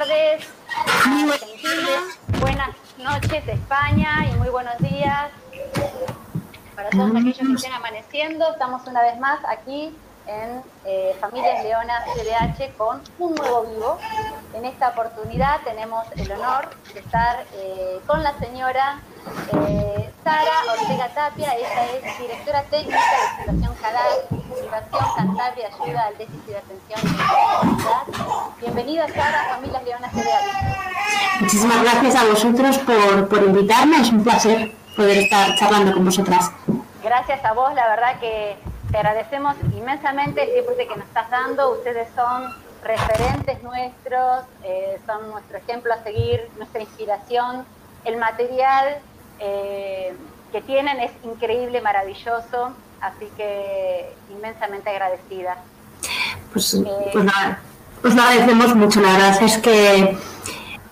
tardes buenas noches España y muy buenos días para todos aquellos que estén amaneciendo. Estamos una vez más aquí en eh, Familias Leonas CDH con un nuevo vivo. En esta oportunidad tenemos el honor de estar eh, con la señora eh, Sara Ortega Tapia. Ella es directora técnica de Fundación CADAC, Fundación Cantabria Ayuda al Déficit de Atención y Bienvenida Sara a Familias Leonas CDH. Muchísimas gracias a vosotros por, por invitarme. Es un placer poder estar charlando con vosotras. Gracias a vos, la verdad que te agradecemos inmensamente el tiempo que nos estás dando. Ustedes son referentes nuestros, eh, son nuestro ejemplo a seguir, nuestra inspiración. El material eh, que tienen es increíble, maravilloso, así que inmensamente agradecida. Pues, eh, pues nada, pues lo agradecemos mucho, la verdad es que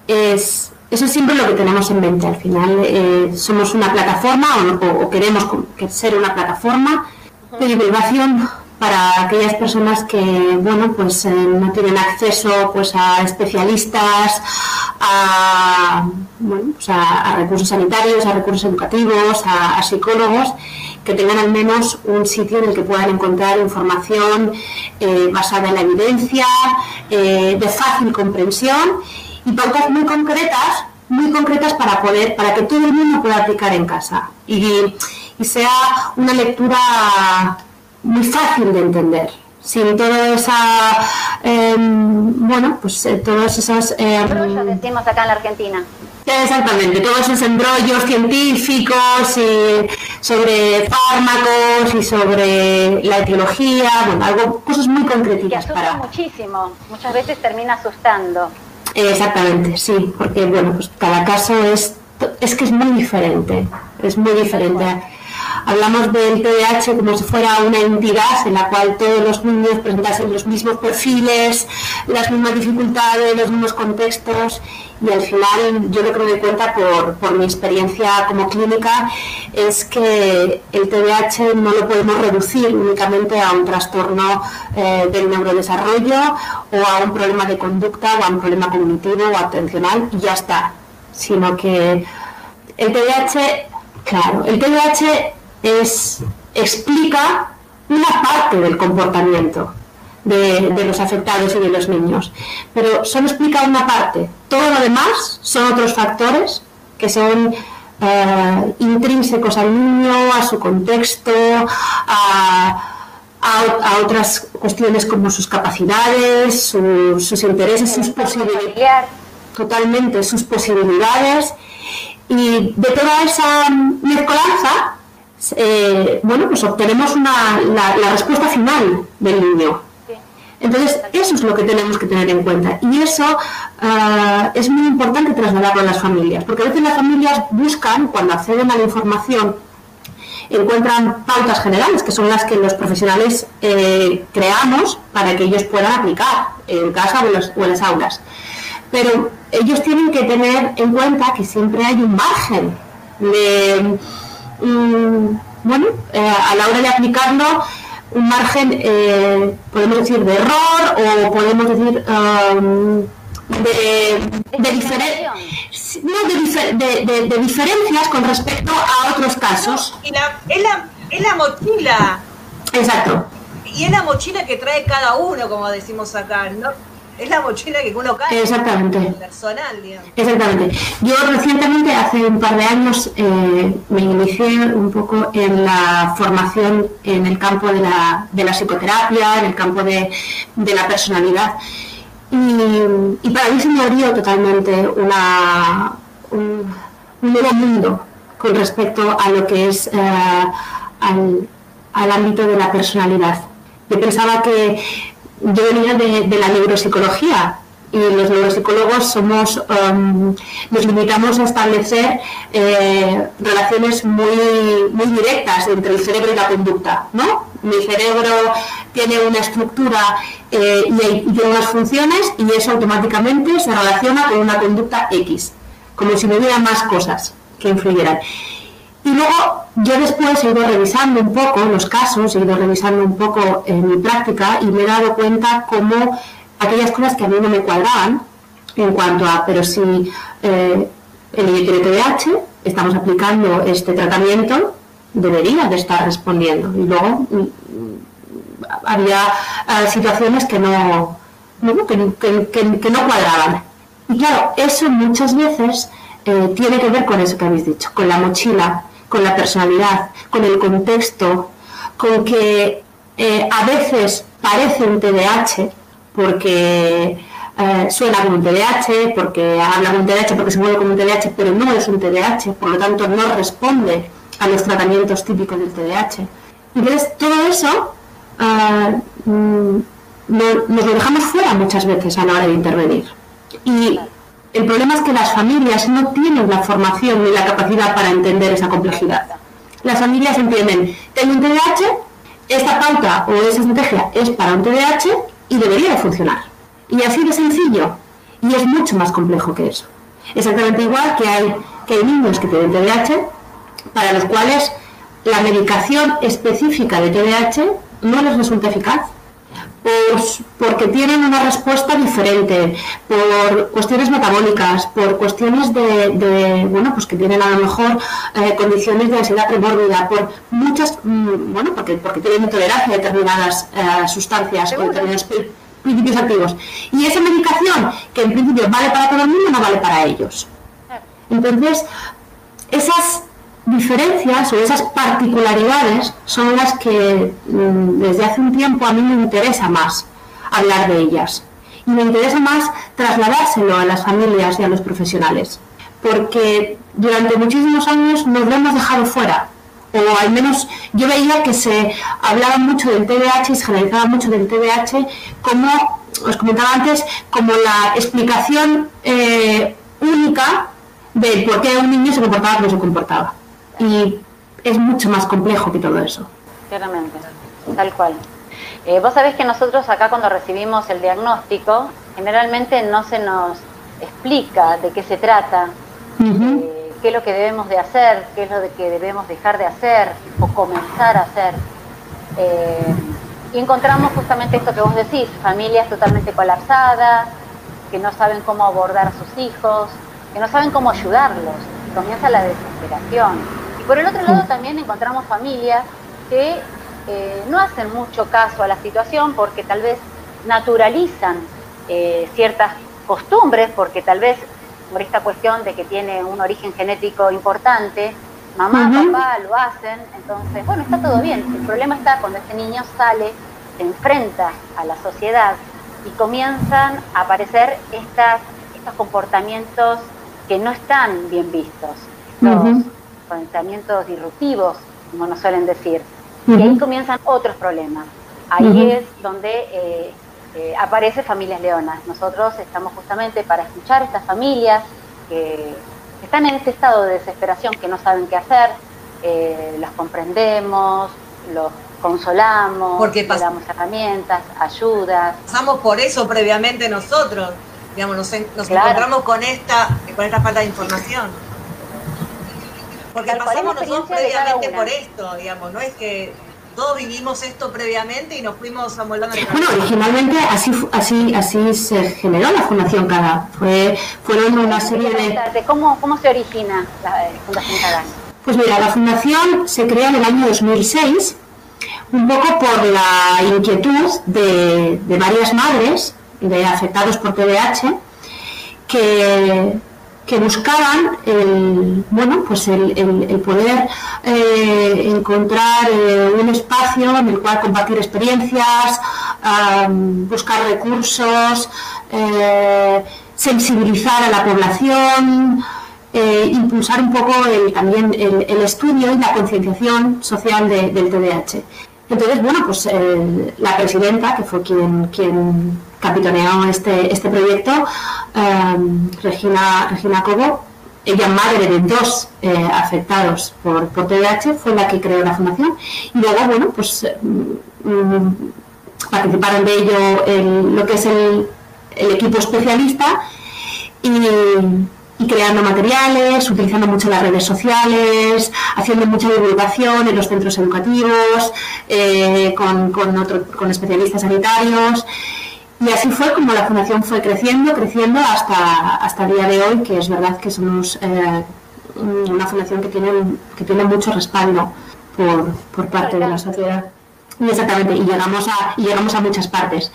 es, eso es siempre lo que tenemos en mente. Al final somos una plataforma o, o queremos ser una plataforma de divulgación para aquellas personas que bueno pues eh, no tienen acceso pues a especialistas a, bueno, pues a, recursos sanitarios a recursos educativos a, psicólogos que tengan al menos un sitio en el que puedan encontrar información eh, basada en la evidencia eh, de fácil comprensión y pautas muy concretas muy concretas para poder para que todo el mundo pueda aplicar en casa. Y y sea una lectura muy fácil de entender sin toda esa em, bueno pues eh, todos esos eh, decimos acá en la Argentina. Exactamente todos esos embrollos científicos y sobre fármacos y sobre la etiología bueno algo cosas muy concretas que para muchísimo. Muchas veces termina asustando. Exactamente sí porque bueno pues cada caso es es que es muy diferente es muy diferente Hablamos del TDAH como si fuera una entidad en la cual todos los niños presentasen los mismos perfiles, las mismas dificultades, los mismos contextos. Y al final yo lo que me doy cuenta por, mi experiencia como clínica es que el TDAH no lo podemos reducir únicamente a un trastorno eh, del neurodesarrollo o a un problema de conducta o a un problema cognitivo o atencional y ya está, sino que el TDAH, claro, el TDAH es, explica una parte del comportamiento de, los afectados y de los niños, pero solo explica una parte. Todo lo demás son otros factores que son eh, intrínsecos al niño, a su contexto, a, otras cuestiones como sus capacidades, sus intereses, sus posibilidades. Totalmente, sus posibilidades. Y de toda esa mezcolanza eh, bueno, pues obtenemos una, la, respuesta final del niño. Entonces, eso es lo que tenemos que tener en cuenta. Y eso ah, es muy importante trasladarlo a las familias, porque a veces las familias buscan, cuando acceden a la información, encuentran pautas generales, que son las que los profesionales eh, creamos para que ellos puedan aplicar en casa o en, las aulas. Pero ellos tienen que tener en cuenta que siempre hay un margen de Mm, bueno, eh, a la hora de aplicarlo, un margen, eh, podemos decir, de error o podemos decir um, de, de, de, diferencias con respecto a otros casos. Y la, es, la, es la mochila. Exacto. Y es la mochila que trae cada uno, como decimos acá, ¿no? Es la mochila que uno cae. Exactamente. Personal, digamos. Exactamente. Yo recientemente, hace un par de años, eh, me inicié un poco en la formación en el campo de la, de la psicoterapia, en el campo de, de la personalidad. Y, y, para mí se me abrió totalmente una, un, nuevo mundo con respecto a lo que es eh, al, al ámbito de la personalidad. Yo pensaba que yo venía de, la neuropsicología y los neuropsicólogos somos um, nos limitamos a establecer eh, relaciones muy muy directas entre el cerebro y la conducta no mi cerebro tiene una estructura eh, y, tiene unas funciones y eso automáticamente se relaciona con una conducta X como si no hubiera más cosas que influyeran y luego yo después he ido revisando un poco los casos, he ido revisando un poco en mi práctica y me he dado cuenta cómo aquellas cosas que a mí no me cuadraban en cuanto a, pero si eh, el TDAH, estamos aplicando este tratamiento, debería de estar respondiendo. Y luego mm, había eh, situaciones que no, que, no cuadraban. Y claro, eso muchas veces eh, tiene que ver con eso que habéis dicho, con la mochila, con la personalidad, con el contexto, con que eh, a veces parece un TDAH porque suena como un TDAH, porque habla como un TDAH, porque se mueve como un TDAH, pero no es un TDAH, por lo tanto no responde a los tratamientos típicos del TDAH. Entonces, todo eso Ah, mm, nos lo dejamos fuera muchas veces a la hora de intervenir. Y el problema es que las familias no tienen la formación ni la capacidad para entender esa complejidad. Las familias entienden, tengo un TDAH, esta pauta o esa estrategia es para un TDAH y debería de funcionar. Y así de sencillo. Y es mucho más complejo que eso. Exactamente igual que hay, que hay niños que tienen TDAH para los cuales la medicación específica de TDAH no les resulta eficaz. Pues porque tienen una respuesta diferente, por cuestiones metabólicas, por cuestiones de, bueno, pues que tienen a lo mejor eh, condiciones de ansiedad premórbida, por muchas, mm, bueno, porque, porque tienen intolerancia a determinadas eh, sustancias o determinados principios activos. Y esa medicación, que en principio vale para todo el mundo, no vale para ellos. Entonces, esas diferencias o esas particularidades son las que mm, desde hace un tiempo a mí me interesa más hablar de ellas. Y me interesa más trasladárselo a las familias y a los profesionales. Porque durante muchísimos años nos lo hemos dejado fuera. O al menos yo veía que se hablaba mucho del TDAH y se generalizaba mucho del TDAH como, os comentaba antes, como la explicación eh, única de por qué un niño se comportaba como se comportaba y es mucho más complejo que todo eso. Claramente, tal cual. Eh, vos sabés que nosotros acá cuando recibimos el diagnóstico, generalmente no se nos explica de qué se trata, eh, qué es lo que debemos de hacer, qué es lo de que debemos dejar de hacer o comenzar a hacer. Eh, y encontramos justamente esto que vos decís, familias totalmente colapsadas, que no saben cómo abordar a sus hijos, que no saben cómo ayudarlos. Comienza la desesperación por el otro lado también encontramos familias que eh, no hacen mucho caso a la situación porque tal vez naturalizan eh, ciertas costumbres, porque tal vez por esta cuestión de que tiene un origen genético importante, mamá, papá lo hacen, entonces, bueno, está todo bien. El problema está cuando este niño sale, se enfrenta a la sociedad y comienzan a aparecer estas, estos comportamientos que no están bien vistos pensamientos disruptivos, como nos suelen decir. Y ahí comienzan otros problemas. Ahí es donde eh, eh, aparece Familias Leonas. Nosotros estamos justamente para escuchar a estas familias que están en este estado de desesperación, que no saben qué hacer, eh, los comprendemos, los consolamos, Porque damos herramientas, ayudas. Pasamos por eso previamente nosotros, digamos, nos, encontramos con esta, con esta falta de información. Porque pasamos nosotros previamente por esto, digamos, no es que todos vivimos esto previamente y nos fuimos amoldando. Bueno, originalmente así así así se generó la Fundación Cada. Fue, fueron una serie de... ¿Cómo, cómo se origina la eh, Fundación Cada? Pues mira, la Fundación se crea en el año 2006, un poco por la inquietud de, de varias madres de afectados por TDAH que que buscaban el, bueno, pues el, el, poder eh, encontrar eh, un espacio en el cual compartir experiencias, buscar recursos, eh, sensibilizar a la población, impulsar un poco el, también el, estudio y la concienciación social del TDAH. Entonces, bueno, pues la presidenta, que fue quien, quien capitaneó este, este proyecto, em, Regina, Regina Cobo, ella madre de dos eh, afectados por, por TDAH, fue la que creó la fundación. Y luego, bueno, pues mm, mm, participaron de ello el, lo que es el, el equipo especialista y, creando materiales, utilizando mucho las redes sociales, haciendo mucha divulgación en los centros educativos, eh, con, con, con especialistas sanitarios y así fue como la fundación fue creciendo, creciendo hasta, hasta el día de hoy, que es verdad que somos eh, una fundación que tiene, que tiene mucho respaldo por, por parte de la sociedad. Exactamente, y llegamos a, y llegamos a muchas partes.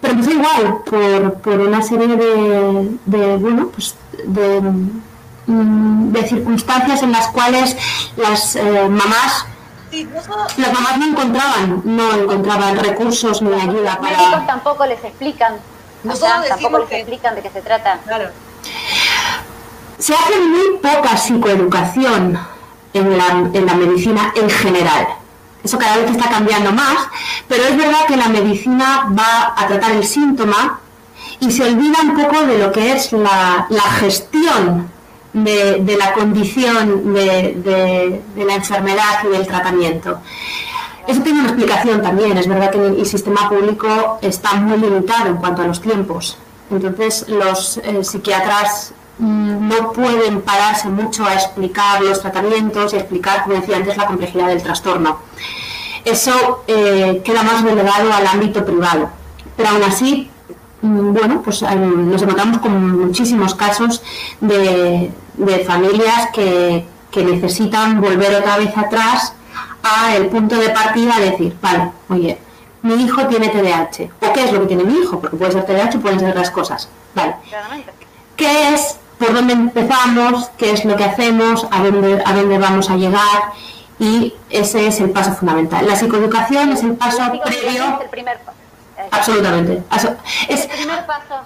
Pero empezó igual, por, por una serie de, de bueno, pues de, mm, de, circunstancias en las cuales las eh, mamás las mamás no encontraban, no encontraban recursos ni ayuda para. Los médicos tampoco les explican. Nosotros tampoco les explican de qué se trata. Claro. Se hace muy poca psicoeducación en la, en la medicina en general. Eso cada vez está cambiando más, pero es verdad que la medicina va a tratar el síntoma y se olvida un poco de lo que es la, la gestión de, la condición de, la enfermedad y del tratamiento. Eso tiene una explicación también. Es verdad que el sistema público está muy limitado en cuanto a los tiempos. Entonces, los eh, psiquiatras mm, no pueden pararse mucho a explicar los tratamientos y explicar, como decía antes, la complejidad del trastorno. Eso eh, queda más relegado al ámbito privado. Pero aún así, bueno, pues nos encontramos con muchísimos casos de, familias que, necesitan volver otra vez atrás a el punto de partida, decir, vale, oye, mi hijo tiene TDAH. ¿O qué es lo que tiene mi hijo? Porque puede ser TDAH, pueden ser otras cosas. Vale. ¿Qué es? ¿Por dónde empezamos? ¿Qué es lo que hacemos? ¿A dónde, a dónde vamos a llegar? Y ese es el paso fundamental. La psicoeducación es el paso previo. el primer paso Absolutamente. Es, el primer paso.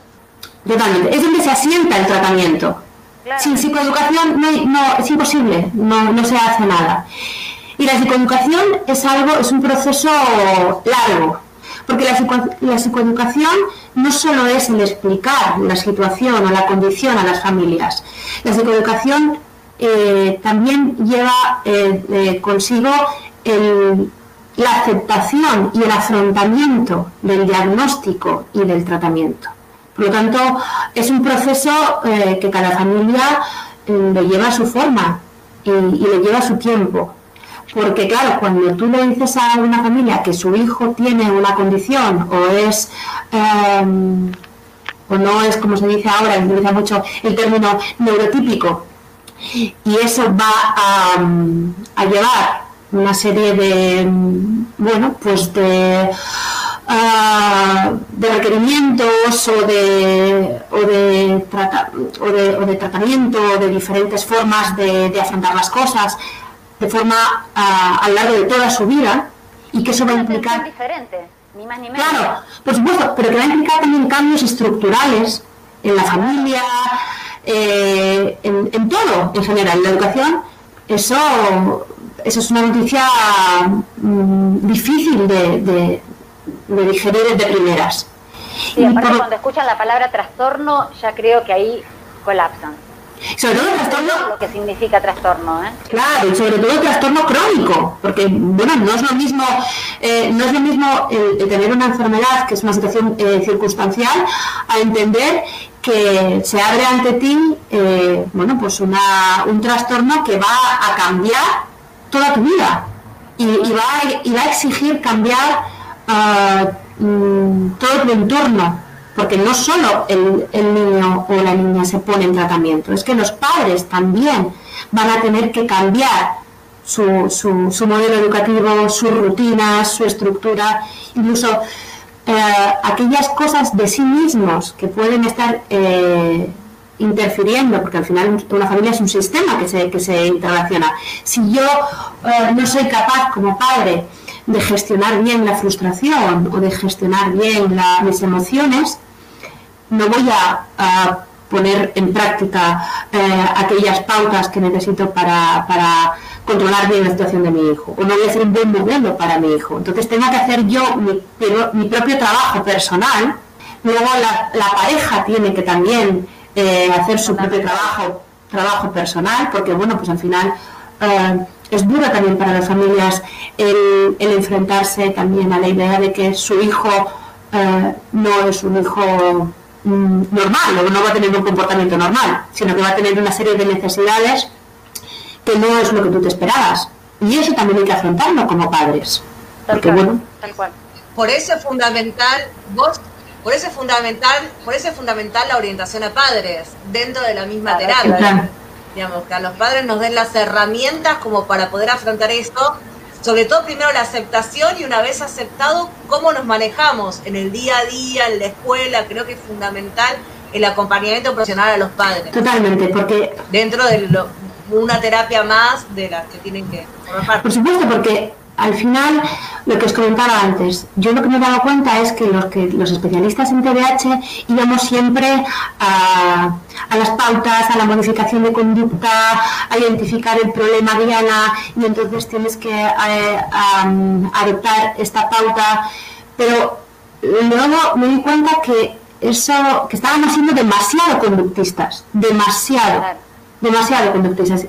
Totalmente. Es donde se asienta el tratamiento. Sin psicoeducación no, es imposible, no, se hace nada. Y la psicoeducación es algo, es un proceso largo, porque la, psicoeducación no solo es el explicar la situación o la condición a las familias, la psicoeducación eh, también lleva eh, eh, consigo el la aceptación y el afrontamiento del diagnóstico y del tratamiento. Por lo tanto, es un proceso eh, que cada familia mm, le lleva a su forma y, le lleva a su tiempo. Porque claro, cuando tú le dices a una familia que su hijo tiene una condición o es em, o no es como se dice ahora, se utiliza mucho el término neurotípico, y eso va a, a llevar una serie de, bueno, pues de, ah, de requerimientos o de, o de, o de, o de tratamiento o de diferentes formas de, afrontar las cosas de forma ah, a lo largo de toda su vida y que eso va a implicar... diferente, ni más ni menos. Claro, por supuesto, pero que va a implicar también cambios estructurales en la familia, eh, en, en todo en general, en la educación, eso esa es una noticia mm, difícil de, digerir de primeras. Sí, aparte cuando escuchan la palabra trastorno, ya creo que ahí colapsan. Sobre todo trastorno. Lo que significa trastorno, ¿eh? Claro, y sobre todo trastorno crónico, porque bueno, no es lo mismo, eh, no es lo mismo el, tener una enfermedad que es una situación eh, circunstancial a entender que se abre ante ti, eh, bueno, pues una, un trastorno que va a cambiar toda tu vida. Y, va, a, va, a, exigir cambiar mm, todo tu entorno, porque no solo el, niño o la niña se pone en tratamiento, es que los padres también van a tener que cambiar su, su, modelo educativo, sus rutinas, su estructura, incluso eh, aquellas cosas de sí mismos que pueden estar eh, interfiriendo, porque al final una familia es un sistema que se, que se interrelaciona. Si yo eh, no soy capaz como padre de gestionar bien la frustración o de gestionar bien mis emociones, no voy a, poner en práctica eh, aquellas pautas que necesito para, para, controlar bien la situación de mi hijo, o no voy a hacer un buen modelo para mi hijo. Entonces tengo que hacer yo mi, mi propio trabajo personal, luego la, la pareja tiene que también eh, hacer su propio trabajo, trabajo personal, porque bueno, pues al final eh, es duro también para las familias el, enfrentarse también a la idea de que su hijo eh, no es un hijo mm, normal, o no va a tener un comportamiento normal, sino que va a tener una serie de necesidades que no es lo que tú te esperabas. Y eso también hay que afrontarlo como padres. Porque, bueno, Por eso es fundamental, vos Por eso es fundamental, por eso es fundamental la orientación a padres dentro de la misma terapia. Digamos, que a los padres nos den las herramientas como para poder afrontar esto, sobre todo primero la aceptación y una vez aceptado, cómo nos manejamos en el día a día, en la escuela, creo que es fundamental el acompañamiento profesional a los padres. Totalmente, porque... Dentro de una terapia más de las que tienen que formar parte. Por supuesto, porque al final, lo que os comentaba antes, yo lo que me he dado cuenta es que los, que los especialistas en TDAH íbamos siempre a, las pautas, a la modificación de conducta, a identificar el problema Diana, y entonces tienes que eh, adoptar esta pauta. Pero luego me di cuenta que eso, que estábamos siendo demasiado conductistas, demasiado, demasiado conductistas.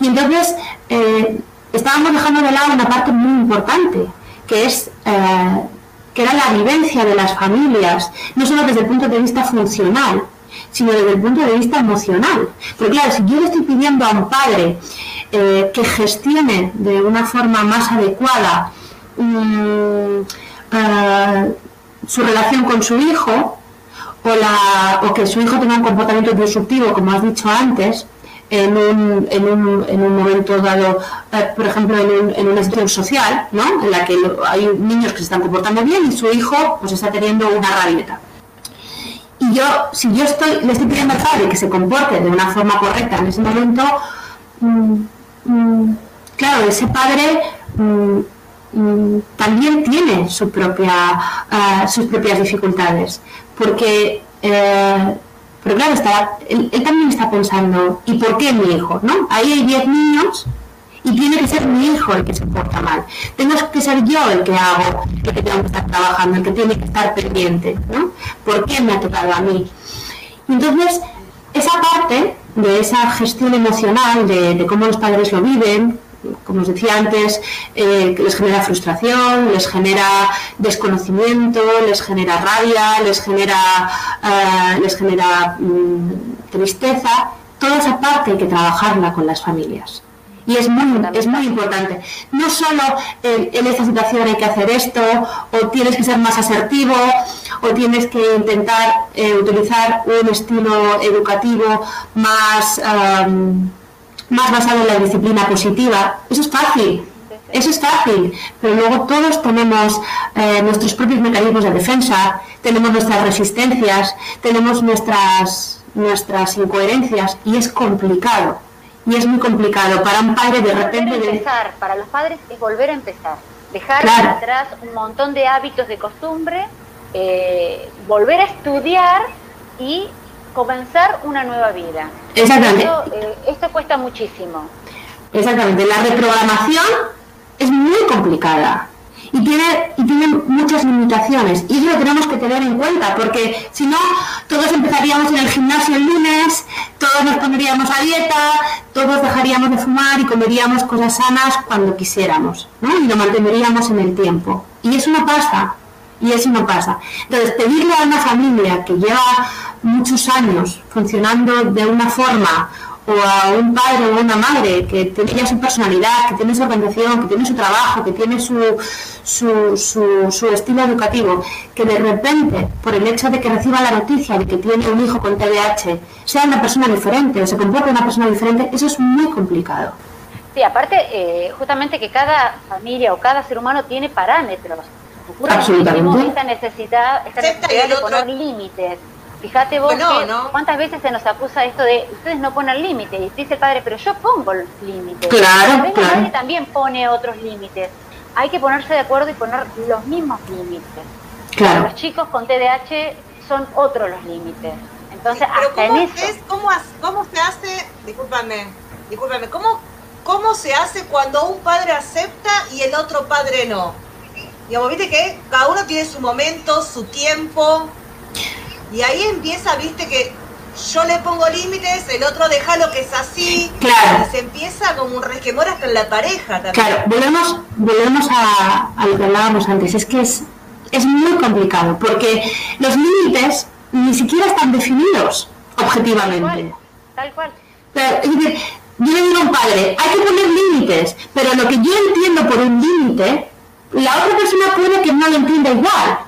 Y entonces, eh, estábamos dejando de lado una parte muy importante, que es eh, que era la vivencia de las familias, no solo desde el punto de vista funcional, sino desde el punto de vista emocional. Porque claro, si yo le estoy pidiendo a un padre eh, que gestione de una forma más adecuada mm, eh, su relación con su hijo, o, que su hijo tenga un comportamiento disruptivo, como has dicho antes, en un, en un, en un momento dado, eh, por ejemplo, en, en, una situación social, ¿no? en la que hay niños que se están comportando bien y su hijo pues está teniendo una rabieta. Y yo, si yo estoy, le estoy pidiendo al padre que se comporte de una forma correcta en ese momento, mm, mm, claro, ese padre mm, también tiene su propia, uh, sus propias dificultades, porque eh, pero claro, está, él, también está pensando, ¿y por qué mi hijo? ¿no? Ahí hay 10 niños y tiene que ser mi hijo el que se porta mal. Tengo que ser yo el que hago, el que tengo que estar trabajando, el que tiene que estar pendiente. ¿no? ¿Por qué me ha tocado a mí? Entonces, esa parte de esa gestión emocional, de cómo los padres lo viven, como os decía antes, eh, les genera frustración, les genera desconocimiento, les genera rabia, les genera, eh, les genera mm, tristeza. Toda esa parte hay que trabajarla con las familias. Y es muy, es muy importante. No solo en, esta situación hay que hacer esto, o tienes que ser más asertivo, o tienes que intentar eh, utilizar un estilo educativo más más basado en la disciplina positiva. Eso es fácil, eso es fácil, pero luego todos tenemos eh, nuestros propios mecanismos de defensa, tenemos nuestras resistencias, tenemos nuestras, nuestras incoherencias y es complicado. Y es muy complicado para un padre de repente... Empezar, Para los padres es volver a empezar, dejar atrás un montón de hábitos de costumbre, eh, volver a estudiar y comenzar una nueva vida. Exactamente. Eh, esto, cuesta muchísimo. Exactamente. La reprogramación es muy complicada y tiene, y tiene muchas limitaciones. Y eso lo tenemos que tener en cuenta, porque si no, todos empezaríamos en el gimnasio el lunes, todos nos pondríamos a dieta, todos dejaríamos de fumar y comeríamos cosas sanas cuando quisiéramos, ¿no? Y lo mantendríamos en el tiempo. Y eso no pasa. Y eso no pasa. Entonces, pedirle a una familia que lleva muchos años funcionando de una forma o a un padre o una madre que tiene ya su personalidad, que tiene su organización, que tiene su trabajo, que tiene su, su, su, estilo educativo, que de repente, por el hecho de que reciba la noticia de que tiene un hijo con TDAH, sea una persona diferente o se comporte una persona diferente, eso es muy complicado. Sí, aparte, eh, justamente que cada familia o cada ser humano tiene parámetros. Absolutamente. Esta necesidad, esta necesidad de poner límites Fíjate vos cuántas veces se nos acusa esto de ustedes no ponen límites. Y dice el padre, pero yo pongo límites. Claro, el padre también pone otros límites. Hay que ponerse de acuerdo y poner los mismos límites. Claro. Los chicos con TDAH son otros los límites. Entonces, hasta en eso. ¿cómo, ¿Cómo se hace? Discúlpame, discúlpame. ¿Cómo, ¿Cómo se hace cuando un padre acepta y el otro padre no? Digamos, viste que cada uno tiene su momento, su tiempo, y ahí empieza, viste, que yo le pongo límites, el otro deja lo que es así. Claro. Y se empieza como un resquemor hasta en la pareja también. Claro, volvemos, volvemos a, lo que hablábamos antes. Es que es, es muy complicado porque los límites ni siquiera están definidos objetivamente. Tal cual. yo le digo a un padre, hay que poner límites, pero lo que yo entiendo por un límite, la otra persona puede que no lo entienda igual.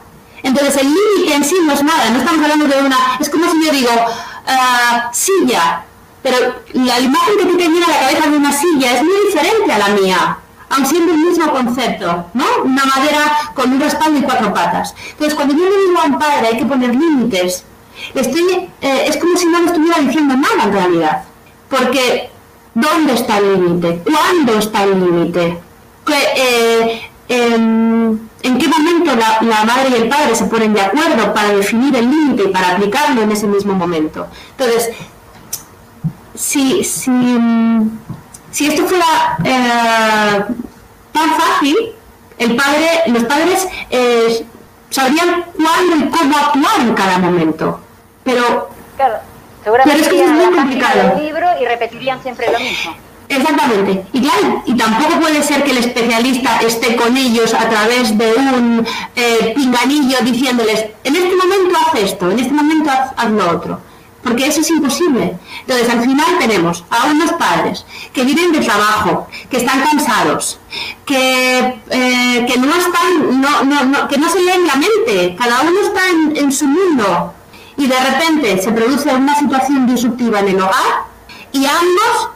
Entonces el límite en sí no es nada, no estamos hablando de una... Es como si yo digo, uh, silla, pero la imagen que tú te viene la cabeza de una silla es muy diferente a la mía, aun siendo el mismo concepto, ¿no? Una madera con un respaldo y cuatro patas. Entonces cuando yo le digo a un padre hay que poner límites, estoy, eh, es como si no le estuviera diciendo nada en realidad, porque ¿dónde está el límite? ¿Cuándo está el límite? Eh, em, en qué momento la, madre y el padre se ponen de acuerdo para definir el límite y para aplicarlo en ese mismo momento. Entonces, si, si, esto fuera eh, tan fácil, el padre, los padres eh, sabrían cuándo y cómo actuar en cada momento. Pero, claro, seguramente pero es que es muy complicado. libro y repetirían siempre lo mismo. Exactamente. Y claro, y tampoco puede ser que el especialista esté con ellos a través de un eh, pinganillo diciéndoles, en este momento haz esto, en este momento haz, lo otro. Porque eso es imposible. Entonces, al final tenemos a unos padres que viven de trabajo, que están cansados, que, eh, que no están, no, no, que no se leen la mente, cada uno está en su mundo. Y de repente se produce una situación disruptiva en el hogar y ambos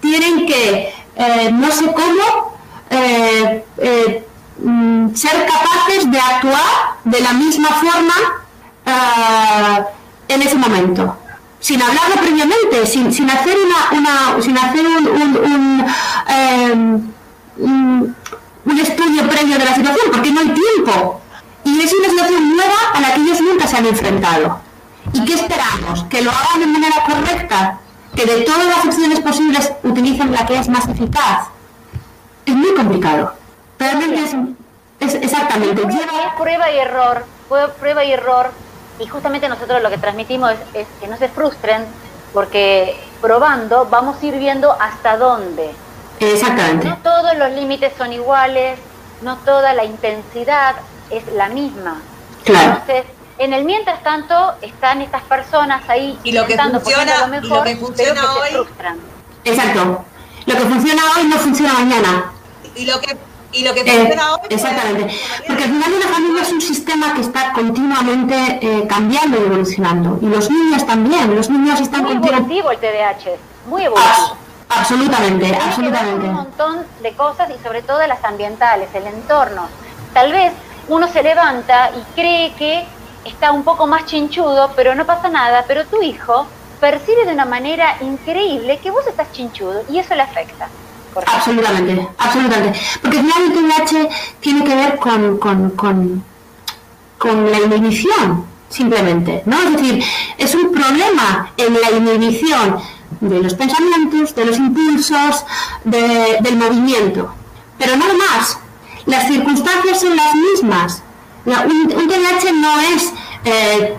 tienen que, eh, no sé cómo, eh, eh, mm, ser capaces de actuar de la misma forma en ese momento sin hablarlo previamente, sin, sin hacer una, sin hacer un, un, un, estudio previo de la situación, porque no hay tiempo. Y es una situación nueva a la que ellos nunca se han enfrentado. ¿Y qué esperamos? ¿Que lo hagan de manera correcta? Que de todas las opciones posibles utilicen la que es más eficaz. Es muy complicado. Realmente es, exactamente. Prueba, prueba y error, prueba y error. Y justamente nosotros lo que transmitimos es, que no se frustren, porque probando vamos a ir viendo hasta dónde. Exactamente. No todos los límites son iguales, no toda la intensidad es la misma. Claro. Entonces, en el mientras tanto están estas personas ahí y lo que funciona, lo mejor, y lo que funciona hoy, se frustran. Exacto. Lo que funciona hoy no funciona mañana. Y lo que y lo que eh, funciona hoy exactamente porque al final una familia es un sistema que está continuamente eh, cambiando y evolucionando y los niños también los niños están muy evolutivo el TDAH muy evolutivo absolutamente absolutamente un montón de cosas y sobre todo las ambientales el entorno tal vez uno se levanta y cree que está un poco más chinchudo, pero no pasa nada, pero tu hijo percibe de una manera increíble que vos estás chinchudo y eso le afecta. Absolutamente, absolutamente. Porque el TDAH tiene que ver con, con, con, con la inhibición, simplemente, ¿no? Es decir, es un problema en la inhibición de los pensamientos, de los impulsos, del movimiento. Pero nada más. Las circunstancias son las mismas un, un TDAH no es eh,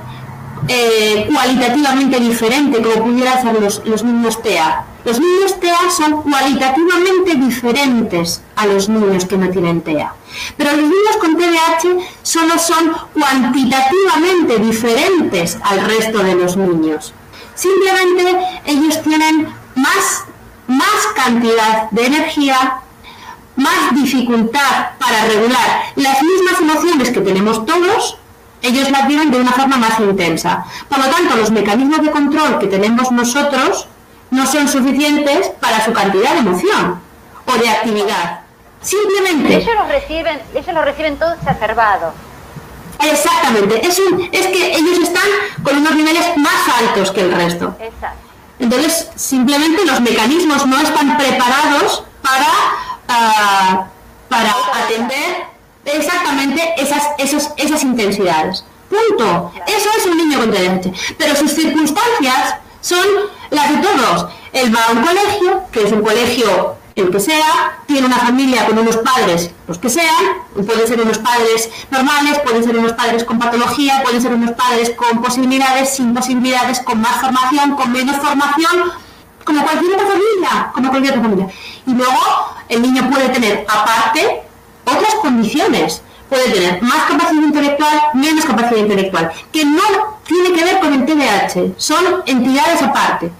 eh, cualitativamente diferente como pudieran ser los, los niños TEA. Los niños TEA son cualitativamente diferentes a los niños que no tienen TEA. Pero los niños con TDAH solo son cuantitativamente diferentes al resto de los niños. Simplemente ellos tienen más, más cantidad de energía, más dificultad para regular las mismas emociones que tenemos todos, ellos las viven de una forma más intensa. Por lo tanto, los mecanismos de control que tenemos nosotros no son suficientes para su cantidad de emoción o de actividad. Simplemente. Ellos lo reciben, ellos lo reciben todo exacerbado. Exactamente. Es, es que ellos están con unos niveles más altos que el resto. Exacto. Entonces, simplemente los mecanismos no están preparados para para atender exactamente esas, esas, esas intensidades. Punto. Eso es un niño con TDAH. Pero sus circunstancias son las de todos. Él va a un colegio, que es un colegio el que sea, tiene una familia con unos padres, los que sean, pueden ser unos padres normales, pueden ser unos padres con patología, pueden ser unos padres con posibilidades, sin posibilidades, con más formación, con menos formación, como cualquier otra familia, como cualquier otra familia. Y luego el niño puede tener aparte otras condiciones. Puede tener más capacidad intelectual, menos capacidad intelectual, que no tiene que ver con el TDAH, son entidades aparte.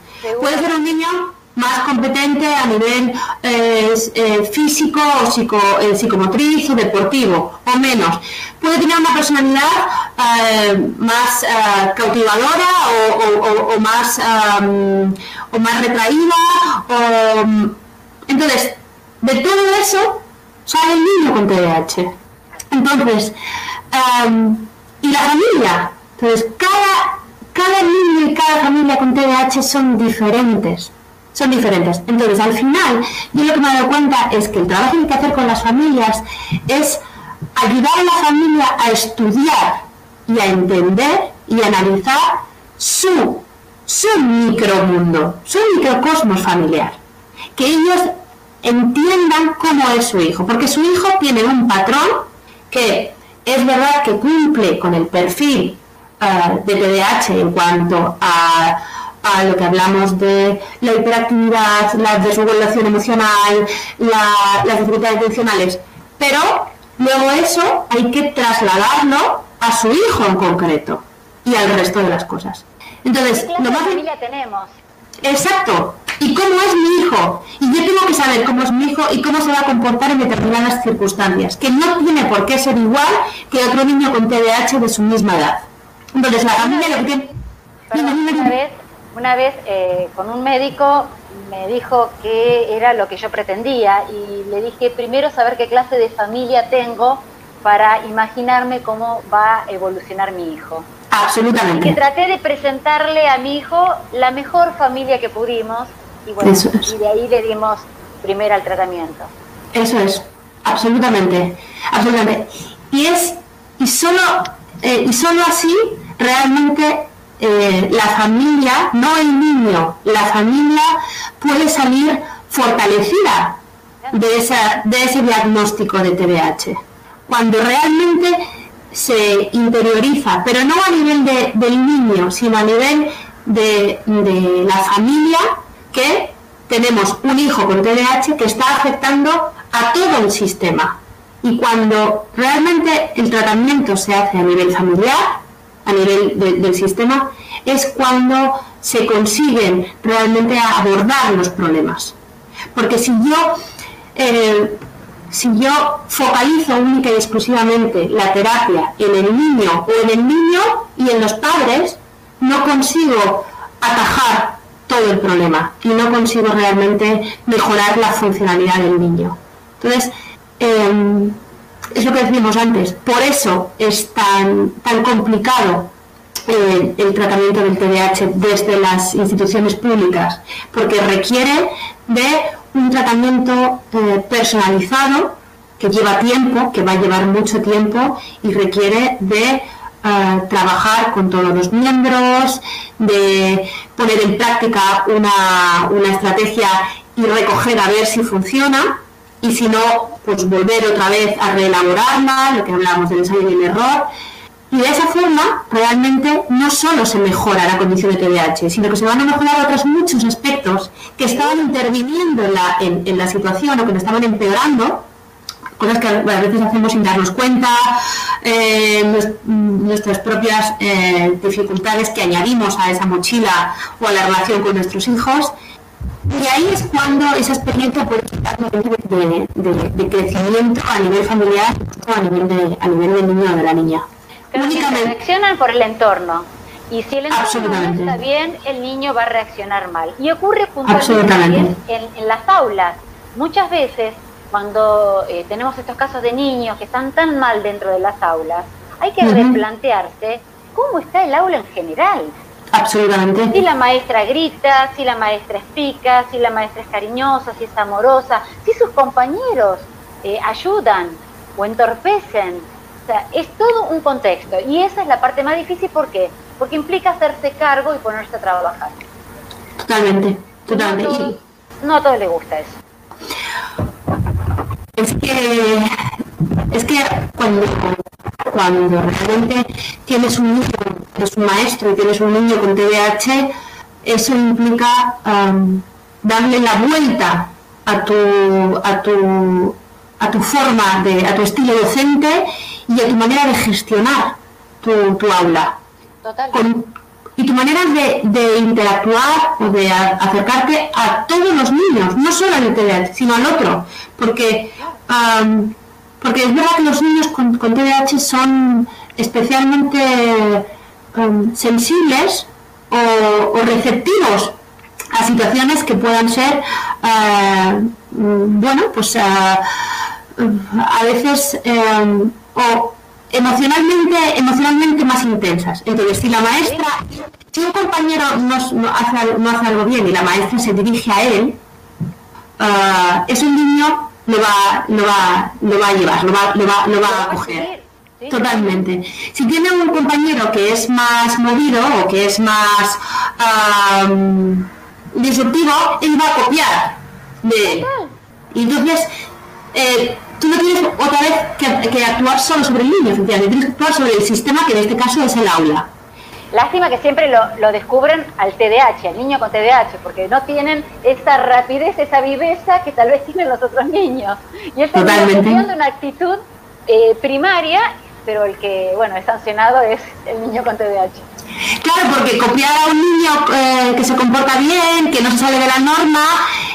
Puede ser un niño más competente a nivel eh, eh, físico o psico, eh, psicomotriz o deportivo, o menos. Puede tener una personalidad más cautivadora o, más, o más retraída. entonces, de todo eso sale el niño con TDAH. Entonces, y la familia. Entonces, cada, cada niño y cada familia con TDAH son diferentes son diferentes. Entonces, al final, yo lo que me he dado cuenta es que el trabajo que hay que hacer con las familias es ayudar a la familia a estudiar y a entender y a analizar su, su micromundo, su microcosmos familiar. Que ellos entiendan cómo es su hijo, porque su hijo tiene un patrón que es verdad que cumple con el perfil uh, de TDAH en cuanto a a lo que hablamos de la hiperactividad, la desregulación emocional, las dificultades atencionales. Pero luego eso hay que trasladarlo a su hijo en concreto y al resto de las cosas. Entonces, ¿qué lo más familia tenemos? Exacto. ¿Y cómo es mi hijo? Y yo tengo que saber cómo es mi hijo y cómo se va a comportar en determinadas circunstancias, que no tiene por qué ser igual que otro niño con TDAH de su misma edad. Entonces, la familia lo que tiene... una vez una vez eh, con un médico me dijo que era lo que yo pretendía y le dije primero saber qué clase de familia tengo para imaginarme cómo va a evolucionar mi hijo. Absolutamente. Que traté de presentarle a mi hijo la mejor familia que pudimos y bueno, y de ahí le dimos primero al tratamiento. Eso es, absolutamente, absolutamente. Y es, y solo, eh, y solo así realmente eh, la familia, no el niño, la familia puede salir fortalecida de, esa, de ese diagnóstico de TDAH. Cuando realmente se interioriza, pero no a nivel del niño, sino a nivel de, de la familia, que tenemos un hijo con TDAH que está afectando a todo el sistema. Y cuando realmente el tratamiento se hace a nivel familiar, a nivel del sistema es cuando se consiguen realmente abordar los problemas. Porque si yo, eh, si yo focalizo única y exclusivamente la terapia en el niño o en el niño y en los padres, no consigo atajar todo el problema y no consigo realmente mejorar la funcionalidad del niño. Entonces, em, es lo que decimos antes, por eso es tan, tan complicado eh, el tratamiento del TDAH desde las instituciones públicas, porque requiere de un tratamiento eh, personalizado que lleva tiempo, que va a llevar mucho tiempo y requiere de eh, trabajar con todos los miembros, de poner en práctica una, una estrategia y recoger a ver si funciona y si no, pues volver otra vez a reelaborarla, lo que hablamos del ensayo y el error. Y de esa forma, realmente, no solo se mejora la condición de TDAH, sino que se van a mejorar otros muchos aspectos que estaban interviniendo en la, en, la situación o que nos estaban empeorando, cosas que a veces hacemos sin darnos cuenta, eh, nuestras propias eh, dificultades que añadimos a esa mochila o a la relación con nuestros hijos. Y ahí es cuando esa experiencia puede dar de, de, crecimiento a nivel familiar a nivel, de, a nivel del niño o de la niña. Únicamente. reaccionan por el entorno. Y si el entorno no está bien, el niño va a reaccionar mal. Y ocurre puntualmente en, en, las aulas. Muchas veces, cuando eh, tenemos estos casos de niños que están tan mal dentro de las aulas, hay que replantearse cómo está el aula en general. Absolutamente. Si la maestra grita, si la maestra explica, si la maestra es cariñosa, si es amorosa, si sus compañeros eh, ayudan o entorpecen. Sea, es todo un contexto. Y esa es la parte más difícil, ¿por qué? Porque implica hacerse cargo y ponerse a trabajar. Totalmente, totalmente. No a todos, les gusta eso. Es que, es que cuando cuando realmente tienes un niño, eres un maestro y tienes un niño con TDAH, eso implica um, darle la vuelta a tu, a tu, a tu forma, de, a tu estilo docente y a tu manera de gestionar tu, aula. Total. y tu manera de, interactuar o de acercarte a todos los niños, no solo al TDAH, sino al otro, porque, porque es verdad que los niños con, con TDAH son especialmente sensibles o, receptivos a situaciones que puedan ser, eh, bueno, pues eh, a veces eh, o emocionalmente, emocionalmente más intensas. Entonces, si la maestra, si un compañero no, hace, no hace algo bien y la maestra se dirige a él, ese niño lo va, lo va, lo va a llevar, lo va, lo va, lo va a coger. Totalmente. Si tiene un compañero que es más movido o que es más disruptivo, él va a copiar de él. Y entonces, eh, tú no tienes otra vez que, actuar solo sobre el niño, efectivamente, tienes que actuar sobre el sistema, que en este caso es el aula. Lástima que siempre lo, lo, descubren al TDAH, al niño con TDAH, porque no tienen esa rapidez, esa viveza que tal vez tienen los otros niños. Y él está teniendo una actitud eh, primaria pero el que, bueno, es sancionado es el niño con TDAH. Claro, porque copiar a un niño eh, que se comporta bien, que no se sale de la norma,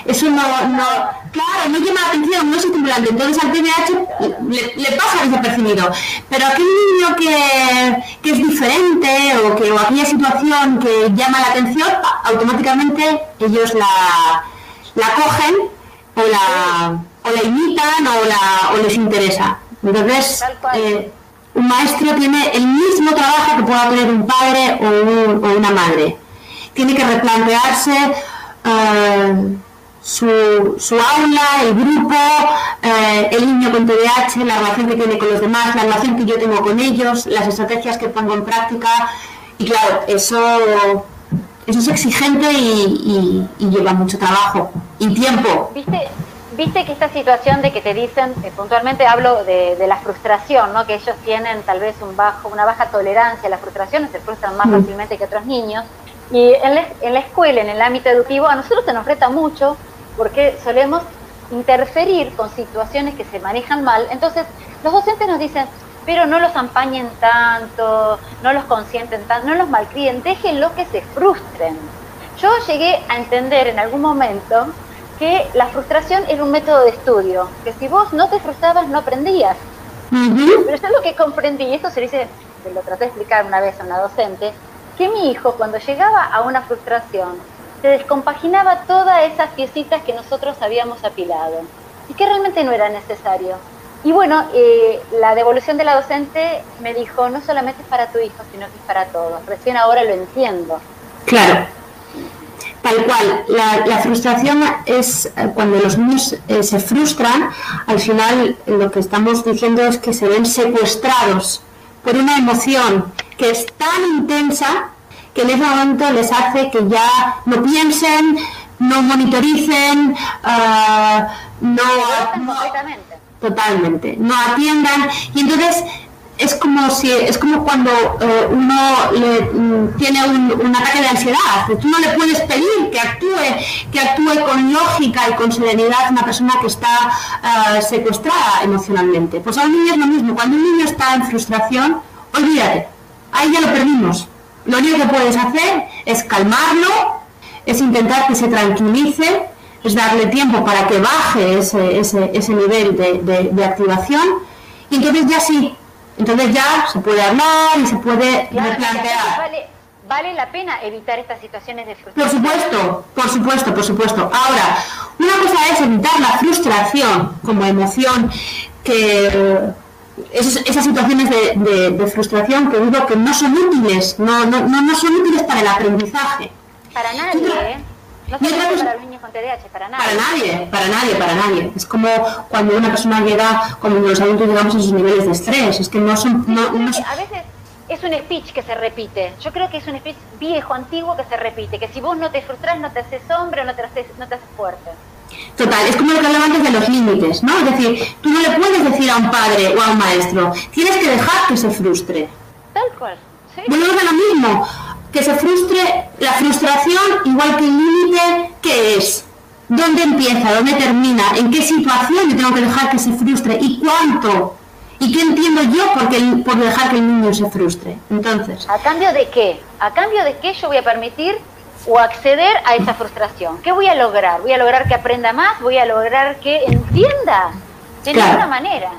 eso no, no claro, no llama la atención, no es estimulante. Entonces al TDAH le, le pasa desapercibido. Pero aquel niño que, que, es diferente o que o aquella situación que llama la atención, automáticamente ellos la, la cogen o la, o la imitan o, la, o les interesa. Entonces, eh, un maestro tiene el mismo trabajo que pueda tener un padre o, una madre. Tiene que replantearse eh, su, aula, el grupo, eh, el niño con TDAH, la relación que tiene con los demás, la relación que yo tengo con ellos, las estrategias que pongo en práctica. Y claro, eso, eso es exigente y, y lleva mucho trabajo y tiempo. ¿Viste? Viste que esta situación de que te dicen, eh, puntualmente hablo de, la frustración, ¿no? que ellos tienen tal vez un bajo, una baja tolerancia a la frustración, se frustran más fácilmente que otros niños. Y en la, en la escuela, en el ámbito educativo, a nosotros se nos reta mucho porque solemos interferir con situaciones que se manejan mal. Entonces, los docentes nos dicen, pero no los ampañen tanto, no los consienten tanto, no los malcríen, déjenlos que se frustren. Yo llegué a entender en algún momento que la frustración era un método de estudio, que si vos no te frustrabas no aprendías. Pero eso es lo que comprendí, y esto se lo hice, se lo traté de explicar una vez a una docente, que mi hijo cuando llegaba a una frustración se descompaginaba todas esas piecitas que nosotros habíamos apilado y que realmente no era necesario. Y bueno, eh, la devolución de la docente me dijo, no solamente es para tu hijo, sino que es para todos. Recién ahora lo entiendo. Claro. Tal cual, la, frustración es eh, cuando los niños eh, se frustran, al final lo que estamos diciendo es que se ven secuestrados por una emoción que es tan intensa que en ese momento les hace que ya no piensen, no monitoricen, uh, no, no, totalmente, no atiendan. Y entonces es como si es como cuando eh, uno le, mm, tiene un, ataque de ansiedad. Tú no le puedes pedir que actúe que actúe con lógica y con serenidad una persona que está eh, secuestrada emocionalmente. Pues a un niño es lo mismo. Cuando un niño está en frustración olvídate. Ahí ya lo perdimos. Lo único que puedes hacer es calmarlo es intentar que se tranquilice es darle tiempo para que baje ese, ese, ese nivel de, de, de activación. Y entonces ya sí entonces ya se puede hablar y se puede replantear. Vale, vale la pena evitar estas situaciones de frustración. Por supuesto, por supuesto, por supuesto. Ahora, una cosa es evitar la frustración como emoción que esas, situaciones de, frustración que digo que no son útiles, no, no, no, son útiles para el aprendizaje. Para nadie, ¿eh? No para los niños con TDAH, para nadie. Para nadie, para nadie, para nadie. Es como cuando una persona llega, como los adultos llegamos a sus niveles de estrés. Es que no son... No, A veces es un speech que se repite. Yo creo que es un speech viejo, antiguo que se repite. Que si vos no te frustras, no te haces hombre o no te haces, no te haces fuerte. Total, es como lo que hablaba antes de los límites, ¿no? Es decir, tú no le puedes decir a un padre o a un maestro, tienes que dejar que se frustre. Tal cual. ¿sí? Volvemos a lo mismo que se frustre la frustración igual que el límite que es. ¿Dónde empieza? ¿Dónde termina? ¿En qué situación yo tengo que dejar que se frustre? ¿Y cuánto? ¿Y qué entiendo yo por, por dejar que el niño se frustre? Entonces. ¿A cambio de qué? ¿A cambio de qué yo voy a permitir o acceder a esa frustración? ¿Qué voy a lograr? ¿Voy a lograr que aprenda más? ¿Voy a lograr que entienda? De ninguna manera.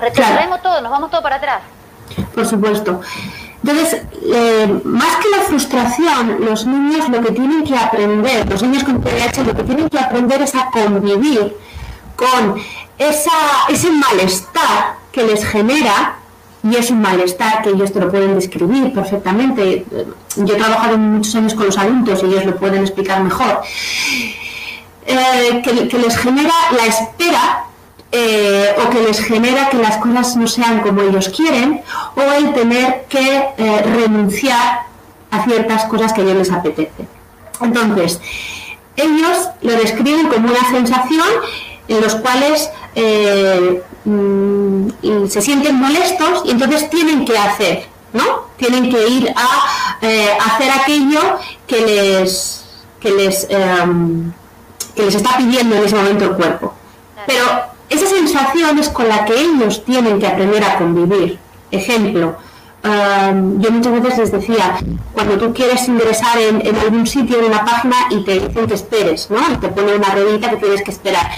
Retrocedemos todo, nos vamos todo para atrás. Por supuesto. Entonces, eh, más que la frustración, los niños lo que tienen que aprender, los niños con TDAH lo que tienen que aprender es a convivir con ese malestar que les genera, y es un malestar que ellos te lo pueden describir perfectamente. Yo he trabajado muchos años con los adultos y ellos lo pueden explicar mejor. Eh, que, les genera la espera eh, o que les genera que las cosas no sean como ellos quieren o el tener que eh, renunciar a ciertas cosas que a ellos les apetece. Entonces, ellos lo describen como una sensación en los cuales eh, mm, se sienten molestos y entonces tienen que hacer, ¿no? Tienen que ir a hacer aquello que les, que les, em, que les está pidiendo en ese momento el cuerpo. Pero esa sensación es con la que ellos tienen que aprender a convivir. Ejemplo, em, yo muchas veces les decía, cuando tú quieres ingresar en, algún sitio, en una página, y te dicen que esperes, ¿no? Y te pone una ruedita que tienes que esperar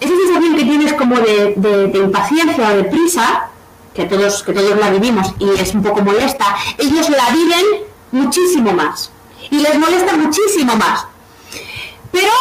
esa sensación que tienes como de, impaciencia o de prisa, que todos, que todos la vivimos y es un poco molesta, ellos la viven muchísimo más y les molesta muchísimo más. Pero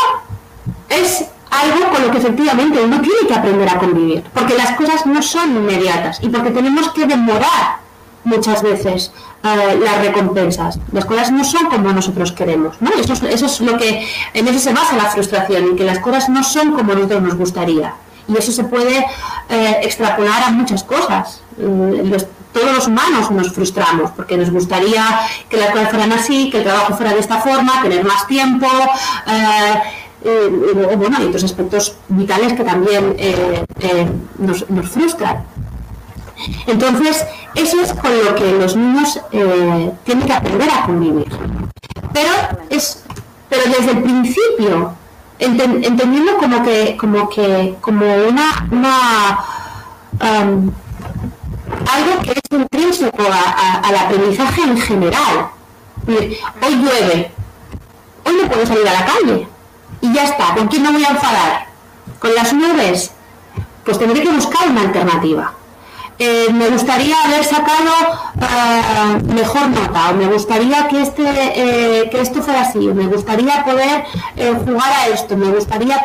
es algo con lo que efectivamente uno tiene que aprender a convivir, porque las cosas no son inmediatas y porque tenemos que demorar muchas veces eh, las recompensas. Las cosas no son como nosotros queremos, ¿no? Eso es, eso es lo que, en eso se basa la frustración, en que las cosas no son como nosotros nos gustaría. Y eso se puede eh, extrapolar a muchas cosas. Mm, todos los humanos nos frustramos porque nos gustaría que las cosas fueran así, que el trabajo fuera de esta forma, tener más tiempo. Eh, y bueno, hay otros aspectos vitales que también nos, nos frustran. Entonces, eso es con lo que los niños eh, tienen que aprender a convivir. Pero, es, pero desde el principio, entendiendo como que, como que, como una, una um, algo que es intrínseco al aprendizaje en general. Hoy llueve, hoy no puedo salir a la calle. Y ya está, ¿con quién me voy a enfadar? ¿Con las nubes? Pues tendré que buscar una alternativa. Eh, me gustaría haber sacado eh, mejor nota, o me gustaría que, este, eh, que esto fuera así, o me gustaría poder jugar a esto, me gustaría...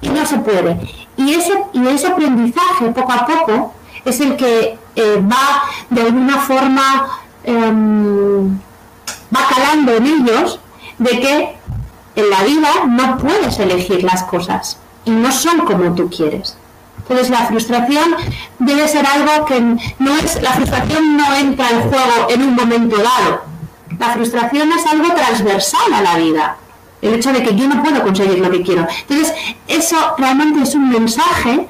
Y no se puede. Y ese, y ese aprendizaje, poco a poco, es el que va de alguna forma, em, va calando en ellos de que en la vida no puedes elegir las cosas y no son como tú quieres. Entonces la frustración debe ser algo que no es, la frustración no entra en juego en un momento dado. La frustración es algo transversal a la vida. El hecho de que yo no puedo conseguir lo que quiero. Entonces, eso realmente es un mensaje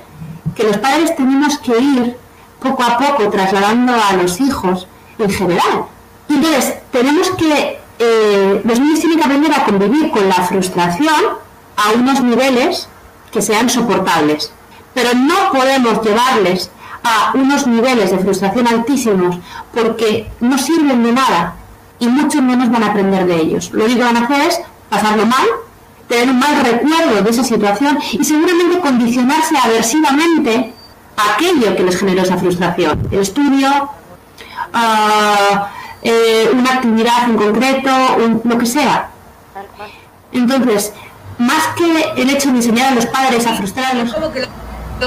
que los padres tenemos que ir poco a poco trasladando a los hijos en general. Entonces, tenemos que, eh, los niños tienen que aprender a convivir con la frustración a unos niveles que sean soportables pero no podemos llevarles a unos niveles de frustración altísimos porque no sirven de nada y mucho menos van a aprender de ellos. Lo único que van a hacer es pasarlo mal, tener un mal recuerdo de esa situación y seguramente condicionarse aversivamente a aquello que les generó esa frustración. El estudio, ah, eh, una actividad en concreto, lo que sea. Entonces, más que el hecho de enseñar a los padres a frustrarlos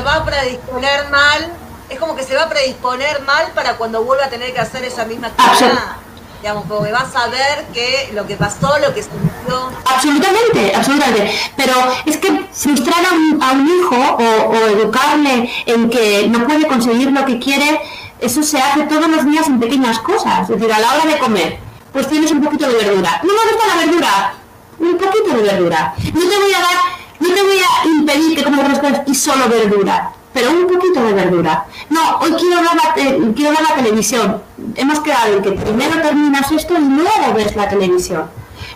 va a predisponer mal, es como que se va a predisponer mal para cuando vuelva a tener que hacer esa misma actividad. Digamos, porque va a saber que lo que pasó, lo que sintió. Absolutamente, absolutamente. Pero es que frustrar a un, hijo o, o, educarle en que no puede conseguir lo que quiere, eso se hace todos los días en pequeñas cosas. Es decir, a la hora de comer, pues tienes un poquito de verdura. No me gusta la verdura, un poquito de verdura. No te voy a dar no te voy a impedir que comas otras cosas y solo verdura, pero un poquito de verdura. No, hoy quiero ver la, quiero ver la televisión. Hemos quedado en que primero terminas esto y luego ves la televisión.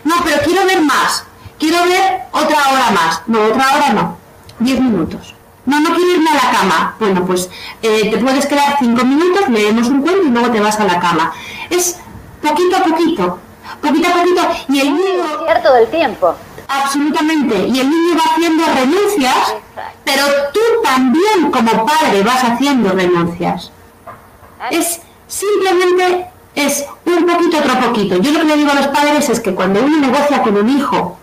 No, pero quiero ver más. Quiero ver otra hora más. No, otra hora no. Diez minutos. No, no quiero irme a la cama. Bueno, pues eh, te puedes quedar cinco minutos, leemos un cuento y luego te vas a la cama. Es poquito a poquito, poquito a poquito. Y el niño... cierto del tiempo. Absolutamente. Y el niño va haciendo renuncias, pero tú también como padre vas haciendo renuncias. Es simplemente es un poquito, otro poquito. Yo lo que le digo a los padres es que cuando uno negocia con un hijo,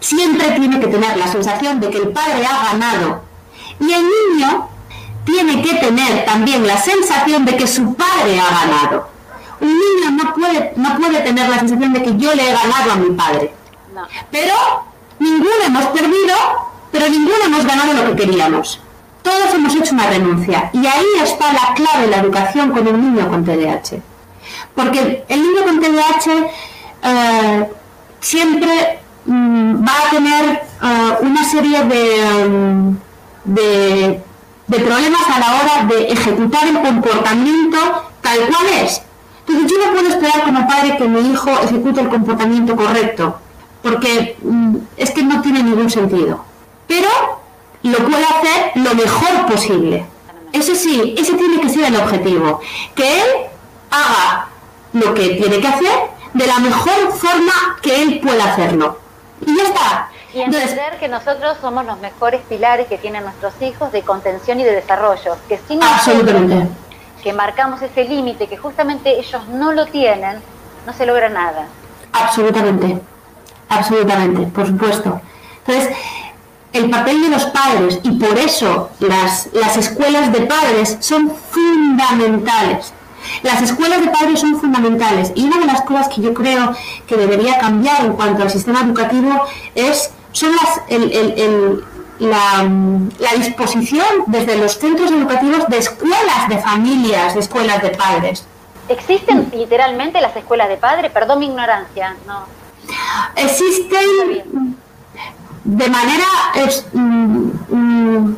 siempre tiene que tener la sensación de que el padre ha ganado. Y el niño tiene que tener también la sensación de que su padre ha ganado. Un niño no puede, no puede tener la sensación de que yo le he ganado a mi padre. Pero ninguno hemos perdido, pero ninguno hemos ganado lo que queríamos. Todos hemos hecho una renuncia. Y ahí está la clave de la educación con un niño con TDAH. Porque el niño con TDAH eh, siempre mm, va a tener eh, una serie de, mm, de, problemas a la hora de ejecutar el comportamiento tal cual es. Entonces yo no puedo esperar como padre que mi hijo ejecute el comportamiento correcto porque mm, es que no tiene ningún sentido. Pero lo puede hacer lo mejor posible. Ese sí, ese tiene que ser el objetivo. Que él haga lo que tiene que hacer de la mejor forma que él pueda hacerlo. Y ya está. Y entender que nosotros somos los mejores pilares que tienen nuestros hijos de contención y de desarrollo. Que sin Absolutamente. que marcamos ese límite que justamente ellos no lo tienen, no se logra nada. Absolutamente absolutamente, por supuesto. Entonces, el papel de los padres y por eso las, las escuelas de padres son fundamentales. Las escuelas de padres son fundamentales y una de las cosas que yo creo que debería cambiar en cuanto al sistema educativo es son las, la, la, disposición desde los centros educativos de escuelas de familias, de escuelas de padres. ¿Existen literalmente las escuelas de padres? Perdón mi ignorancia. No. Existen de manera mm, mm,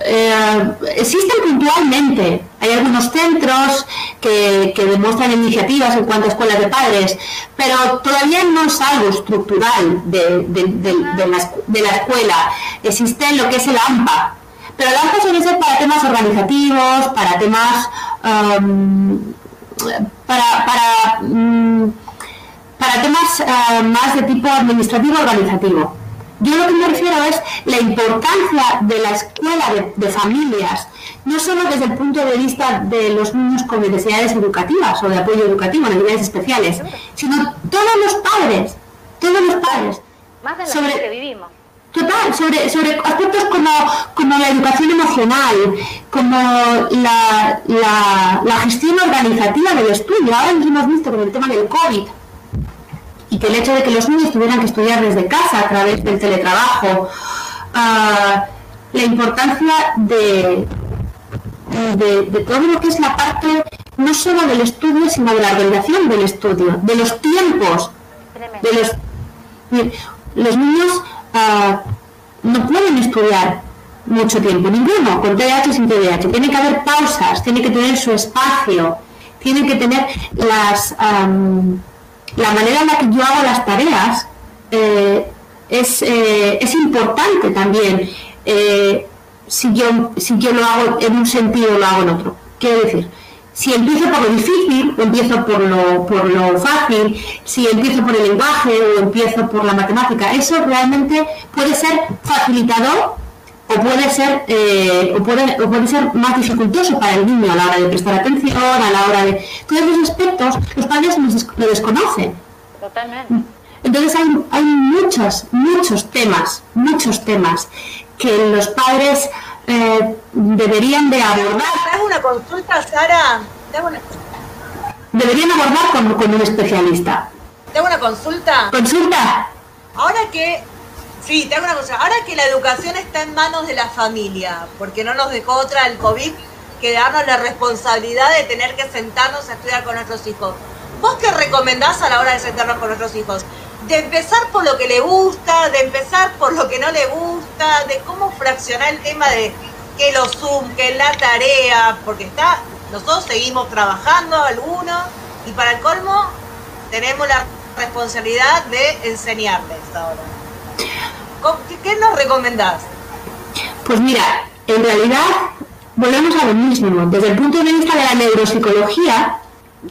eh, existen puntualmente. Hay algunos centros que, demuestran iniciativas en cuanto a escuelas de padres, pero todavía no es algo estructural de, la, escuela. Existe lo que es el AMPA, pero el AMPA suele ser para temas organizativos, para temas... Um, para, para mm, para temas eh, más de tipo administrativo organizativo. Yo lo que me refiero es la importancia de la escuela de, familias, no solo desde el punto de vista de los niños con necesidades educativas o de apoyo educativo, necesidades especiales, sino todos los padres, todos los padres. Más de sobre, que vivimos. Total, sobre, sobre aspectos como, como la educación emocional, como la, la, la gestión organizativa del estudio. Ahora nos hemos visto con el tema del COVID, y que el hecho de que los niños tuvieran que estudiar desde casa a través del teletrabajo, ah, la importancia de, de, todo lo que es la parte no solo del estudio, sino de la organización del estudio, de los tiempos. De los, los niños ah, no pueden estudiar mucho tiempo, ninguno, con TDAH sin TDAH. Tiene que haber pausas, tiene que tener su espacio, tiene que tener las la manera en la que yo hago las tareas eh, es, eh, es, importante también. Eh, si, yo, si yo lo hago en un sentido lo hago en otro. Quiero decir, si empiezo por lo difícil o empiezo por lo, por lo fácil, si empiezo por el lenguaje o empiezo por la matemática, eso realmente puede ser facilitador o puede ser eh, o, puede, o puede ser más dificultoso para el niño a la hora de prestar atención, a la hora de... Todos esos aspectos los padres lo desconocen. Totalmente. Entonces hay, hay muchos, muchos temas, muchos temas que los padres eh, deberían de abordar. ¿Te una consulta, Sara? Deberían abordar con, con un especialista. ¿Te una consulta? ¿Consulta? Ahora que Sí, te hago una cosa. Ahora que la educación está en manos de la familia, porque no nos dejó otra el COVID que darnos la responsabilidad de tener que sentarnos a estudiar con nuestros hijos. ¿Vos qué recomendás a la hora de sentarnos con nuestros hijos? De empezar por lo que le gusta, de empezar por lo que no le gusta, de cómo fraccionar el tema de que los Zoom, que la tarea, porque está, nosotros seguimos trabajando algunos y para el colmo tenemos la responsabilidad de enseñarles ahora. ¿Qué nos recomendás? Pues mira, en realidad volvemos a lo mismo. Desde el punto de vista de la neuropsicología,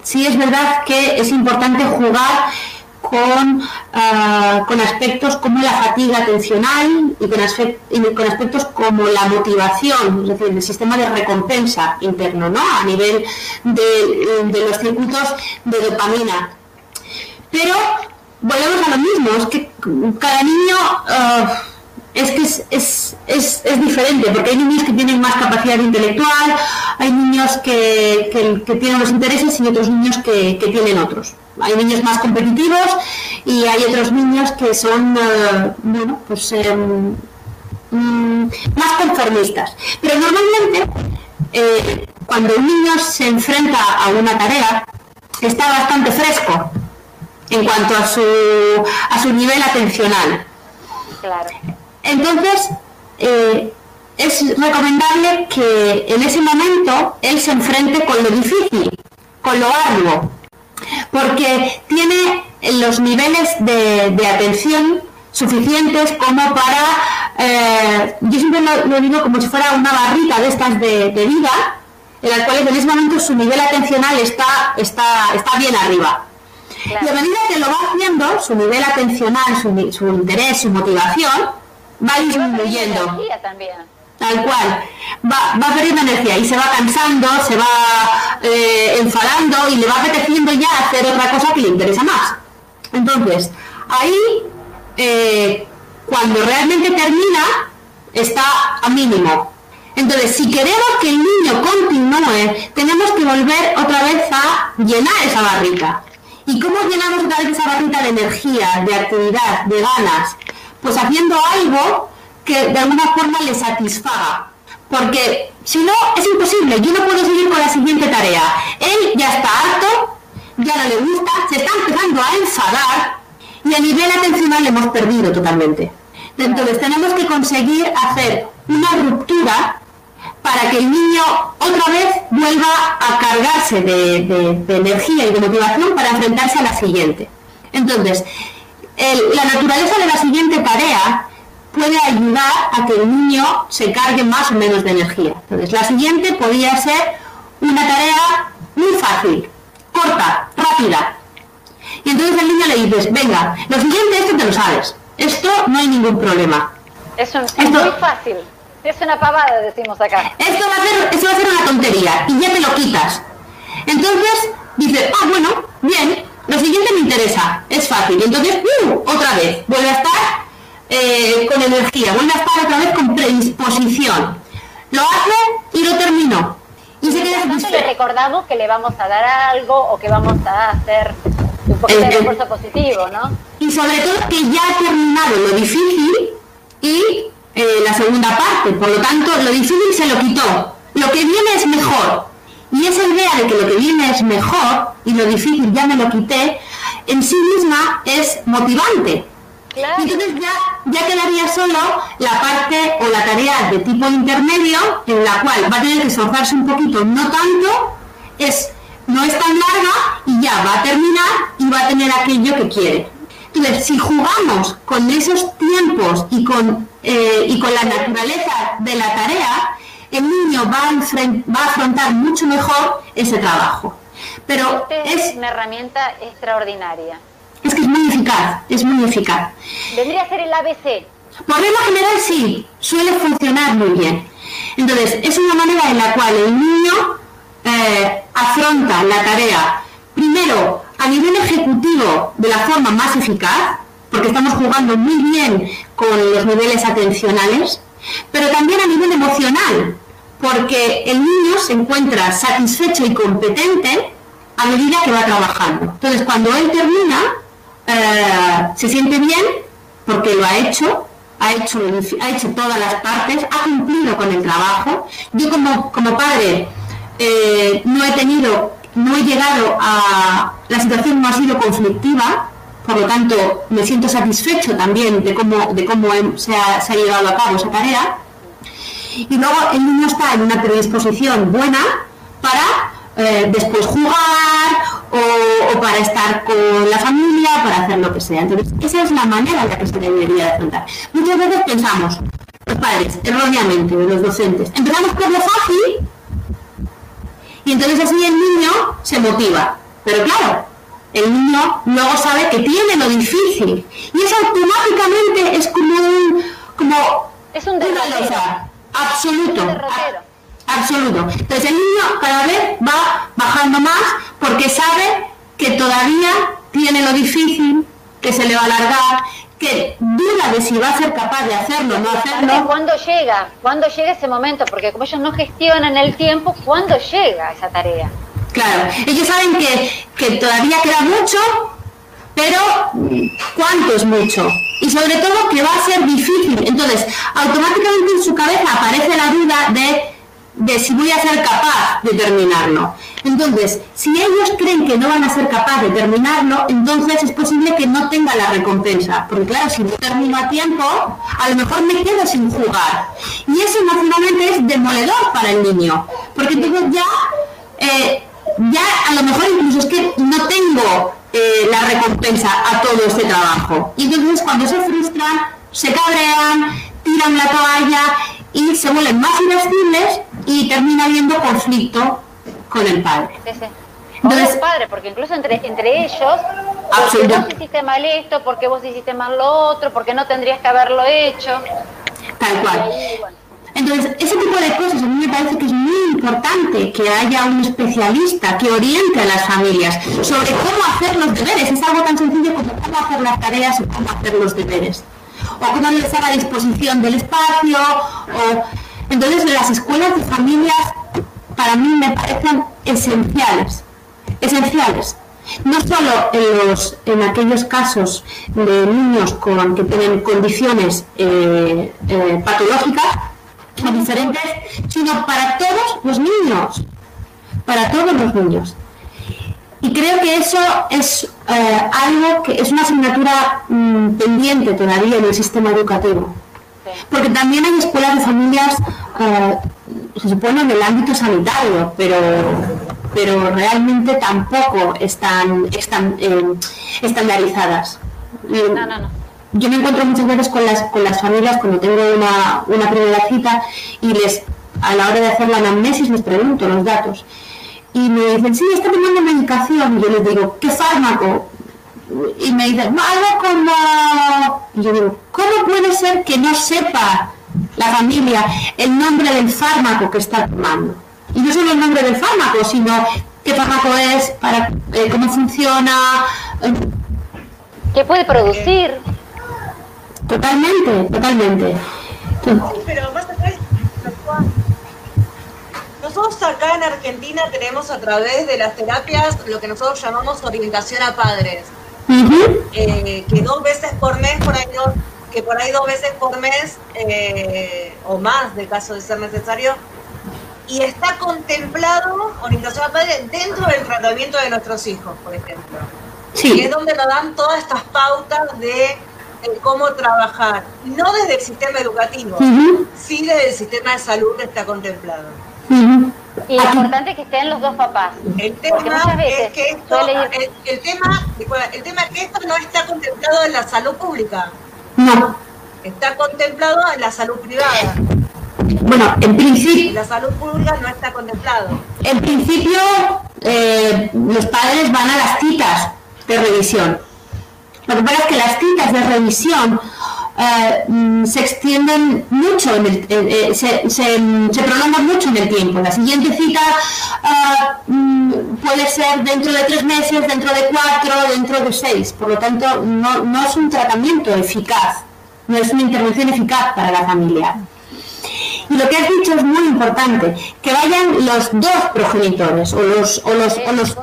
sí es verdad que es importante jugar con, ah, con aspectos como la fatiga atencional y con, con, aspectos como la motivación, es decir, el sistema de recompensa interno, ¿no? A nivel de, los circuitos de dopamina. Pero volvemos a lo mismo, es que cada niño... Ah, es que es, es, es, diferente, porque hay niños que tienen más capacidad intelectual, hay niños que, que, tienen los intereses y otros niños que, tienen otros. Hay niños más competitivos y hay otros niños que son, eh, bueno, pues mm, más conformistas. Pero normalmente, eh, cuando un niño se enfrenta a una tarea, está bastante fresco en cuanto a su, a su nivel atencional. Claro. Entonces, eh, es recomendable que en ese momento él se enfrente con lo difícil, con lo arduo, porque tiene los niveles de, atención suficientes como para, eh, yo siempre lo, digo como si fuera una barrita de estas de, vida, en las cuales en ese momento su nivel atencional está, está, está bien arriba. Y a medida que lo va haciendo, su nivel atencional, su, su interés, su motivación, va disminuyendo. Tal cual. Va, va perdiendo energía y se va cansando, se va eh, enfadando y le va apeteciendo ya hacer otra cosa que le interesa más. Entonces, ahí, eh, cuando realmente termina, está a mínimo. Entonces, si queremos que el niño continúe, tenemos que volver otra vez a llenar esa barrita. ¿Y cómo llenamos otra vez esa barrita de energía, de actividad, de ganas? pues haciendo algo que de alguna forma le satisfaga. Porque si no, es imposible, yo no puedo seguir con la siguiente tarea. Él ya está harto, ya no le gusta, se está empezando a enfadar y a nivel atencional le hemos perdido totalmente. Entonces tenemos que conseguir hacer una ruptura para que el niño otra vez vuelva a cargarse de, de energía y de motivación para enfrentarse a la siguiente. Entonces, la naturaleza de la siguiente tarea puede ayudar a que el niño se cargue más o menos de energía. Entonces, la siguiente podría ser una tarea muy fácil, corta, rápida. Y entonces el niño le dices, venga, lo siguiente, esto te lo sabes. Esto no hay ningún problema. Es, es muy fácil. Es una pavada, decimos acá. Esto va, a ser, esto va a ser una tontería y ya te lo quitas. Entonces dices, ah, bueno, bien, lo siguiente me interesa, es fácil. Entonces, ¡uh! otra vez, vuelve a estar eh, con energía, vuelve a estar otra vez con predisposición. Lo hace y lo terminó. Y se queda le recordamos que le vamos a dar algo o que vamos a hacer un poquito de eh, esfuerzo positivo, ¿no? Y sobre todo que ya ha terminado lo difícil y eh, la segunda parte. Por lo tanto, lo difícil se lo quitó. Lo que viene es mejor. Y esa idea de que lo que viene es mejor y lo difícil ya me lo quité, en sí misma es motivante. Entonces ya, ya quedaría solo la parte o la tarea de tipo intermedio en la cual va a tener que esforzarse un poquito, no tanto, es, no es tan larga y ya va a terminar y va a tener aquello que quiere. Entonces, si jugamos con esos tiempos y con, eh, y con la naturaleza de la tarea, el niño va a, va a afrontar mucho mejor ese trabajo. Pero es una herramienta extraordinaria. Es que es muy eficaz, es muy eficaz. ¿Vendría a ser el ABC? Por regla general sí, suele funcionar muy bien. Entonces, es una manera en la cual el niño eh, afronta la tarea, primero, a nivel ejecutivo, de la forma más eficaz, porque estamos jugando muy bien con los niveles atencionales, pero también a nivel emocional, porque el niño se encuentra satisfecho y competente a medida que va trabajando. Entonces, cuando él termina, eh, se siente bien porque lo ha hecho, ha hecho, ha hecho todas las partes, ha cumplido con el trabajo. Yo como, padre eh, no he tenido, no he llegado a, la situación no ha sido conflictiva, por lo tanto me siento satisfecho también de cómo, de cómo se, ha, se llevado a cabo esa tarea. Y luego el niño está en una predisposición buena para eh, después jugar o, para estar con la familia, para hacer lo que sea. Entonces, esa es la manera en la que se debería afrontar. Muchas veces pensamos, los padres, erróneamente, de los docentes. Empezamos por lo fácil y entonces así el niño se motiva. Pero claro, el niño luego sabe que tiene lo difícil y eso automáticamente es como un como es un derrotero. absoluto absoluto entonces el niño cada vez va bajando más porque sabe que todavía tiene lo difícil que se le va a alargar que duda de si va a ser capaz de hacerlo o no hacerlo. ¿Cuándo llega? ¿Cuándo llega ese momento? Porque como ellos no gestionan el tiempo, ¿cuándo llega esa tarea? Claro, ellos saben que, que todavía queda mucho, pero ¿cuánto es mucho? Y sobre todo que va a ser difícil. Entonces, automáticamente en su cabeza aparece la duda de de si voy a ser capaz de terminarlo. Entonces, si ellos creen que no van a ser capaz de terminarlo, entonces es posible que no tenga la recompensa. Porque claro, si no termino a tiempo, a lo mejor me quedo sin jugar. Y eso emocionalmente es demoledor para el niño. Porque entonces ya, eh, ya a lo mejor incluso es que no tengo eh, la recompensa a todo este trabajo. Y entonces cuando se frustran, se cabrean, tiran la toalla y se vuelven más irascibles y termina habiendo conflicto con el padre. Sí, sí. Entonces, padre, porque incluso entre, entre ellos, porque vos hiciste mal esto, porque vos hiciste mal lo otro, porque no tendrías que haberlo hecho. Tal cual. Entonces, ese tipo de cosas a mí me parece que es muy importante que haya un especialista que oriente a las familias sobre cómo hacer los deberes. Es algo tan sencillo como cómo hacer las tareas o cómo hacer los deberes. O cómo les haga disposición del espacio, o entonces las escuelas de familias para mí me parecen esenciales, esenciales. No solo en, los, en aquellos casos de niños con, que tienen condiciones eh, eh, patológicas o diferentes, sino para todos los niños, para todos los niños. Y creo que eso es eh, algo que es una asignatura mm, pendiente todavía en el sistema educativo. Porque también hay escuelas de familias, eh, se supone en el ámbito sanitario, pero, pero realmente tampoco están, están eh, estandarizadas. No, no, no. Yo me encuentro muchas veces con las, con las familias cuando tengo una, una primera cita y les a la hora de hacer la anamnesis les pregunto los datos y me dicen, sí, está tomando medicación. Y yo les digo, ¿qué fármaco? y me dicen, algo como... Y yo digo, ¿cómo puede ser que no sepa la familia el nombre del fármaco que está tomando? Y no solo el nombre del fármaco, sino qué fármaco es, para eh, cómo funciona. ¿Qué puede producir? Totalmente, totalmente. Pero más nosotros acá en Argentina tenemos a través de las terapias lo que nosotros llamamos orientación a padres. Eh, que dos veces por mes, por ahí que por ahí dos veces por mes eh, o más de caso de ser necesario, y está contemplado orientación a padre dentro del tratamiento de nuestros hijos, por ejemplo. Sí. es donde nos dan todas estas pautas de, cómo trabajar, no desde el sistema educativo, sí desde el sistema de salud que está contemplado. Y lo importante es que estén los dos papás. El tema es que esto, el, tema, el tema es que esto no está contemplado en la salud pública. No. Está contemplado en la salud privada. Bueno, en principio. La salud pública no está contemplado. En principio, eh, los padres van a las citas de revisión. Lo que pasa es que las citas de revisión eh, mm, se extienden mucho, en el, eh, se, prolongan mucho en el tiempo. La siguiente cita eh, mm, puede ser dentro de tres meses, dentro de cuatro, dentro de seis. Por lo tanto, no, no es un tratamiento eficaz, no es una intervención eficaz para la familia. Y lo que has dicho es muy importante, que vayan los dos progenitores o los, o o, los,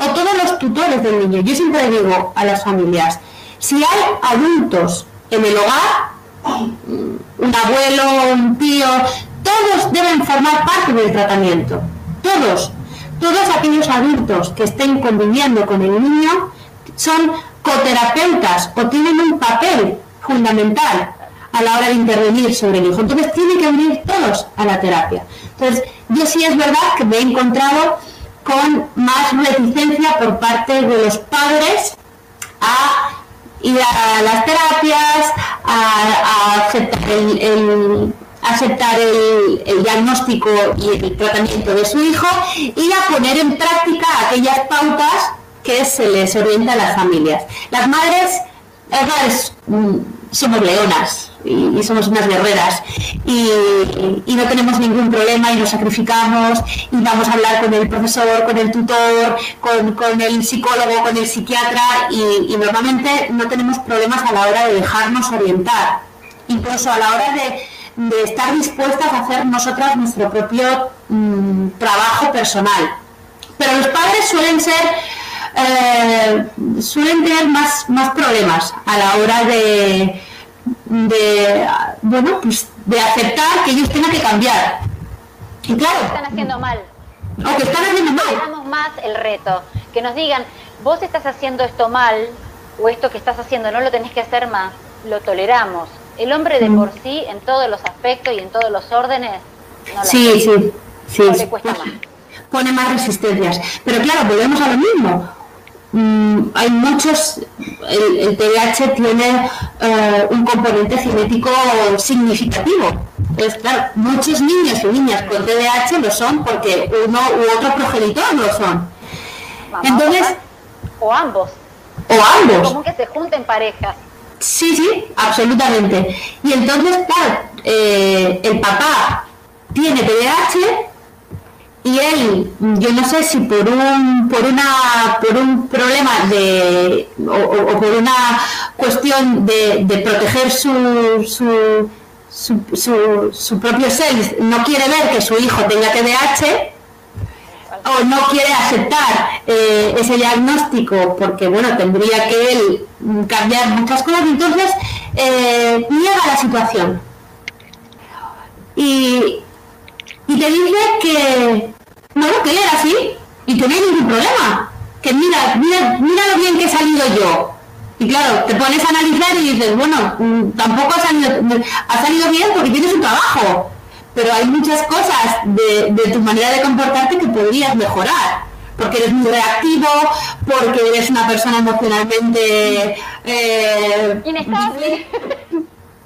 o todos los tutores del niño. Yo siempre digo a las familias, si hay adultos en el hogar, un abuelo, un tío, todos deben formar parte del tratamiento. Todos, todos aquellos adultos que estén conviviendo con el niño son coterapeutas o tienen un papel fundamental a la hora de intervenir sobre el hijo. Entonces tienen que venir todos a la terapia. Entonces, yo sí es verdad que me he encontrado con más reticencia por parte de los padres a ir a las terapias, a, aceptar el, diagnóstico y el tratamiento de su hijo y a poner en práctica aquellas pautas que se les orienta a las familias. Las madres, mm, somos leonas y, somos unas guerreras y, no tenemos ningún problema y nos sacrificamos y vamos a hablar con el profesor, con el tutor, con, el psicólogo, con el psiquiatra y, normalmente no tenemos problemas a la hora de dejarnos orientar, incluso a la hora de, estar dispuestas a hacer nosotras nuestro propio mm, trabajo personal. Pero los padres suelen ser eh, suelen tener más, más problemas a la hora de, de, bueno, pues de aceptar que ellos tengan que cambiar. Y claro, están haciendo mal. O que están haciendo mal. más el reto. Que nos digan, vos estás haciendo esto mal, o esto que estás haciendo no lo tenés que hacer más, lo toleramos. El hombre de mm. por sí, en todos los aspectos y en todos los órdenes, no sí, sí, sí, le cuesta más. Pone más resistencias. Pero claro, volvemos a lo mismo. Mm, hay muchos, el, el TDAH tiene eh, un componente genético significativo. Entonces, claro, muchos niños y niñas con TDAH lo son porque uno u otro progenitor lo son. Entonces, o ambos. O ambos. Como que se junten parejas. Sí, sí, absolutamente. Y entonces, claro, eh, el papá tiene TDAH y él, yo no sé si por un, por una, por un problema de, o, por una cuestión de, de proteger su, su, su, su, propio ser, no quiere ver que su hijo tenga TDAH, o no quiere aceptar eh, ese diagnóstico porque bueno tendría que él cambiar muchas cosas entonces eh, niega la situación. Y, y te dice que, bueno, que él era así y que no hay ningún problema. Que mira, mira, mira lo bien que he salido yo. Y claro, te pones a analizar y dices, bueno, mm, tampoco ha salido, ha salido bien porque tienes un trabajo, pero hay muchas cosas de, de tu manera de comportarte que podrías mejorar porque eres muy reactivo, porque eres una persona emocionalmente eh, inestable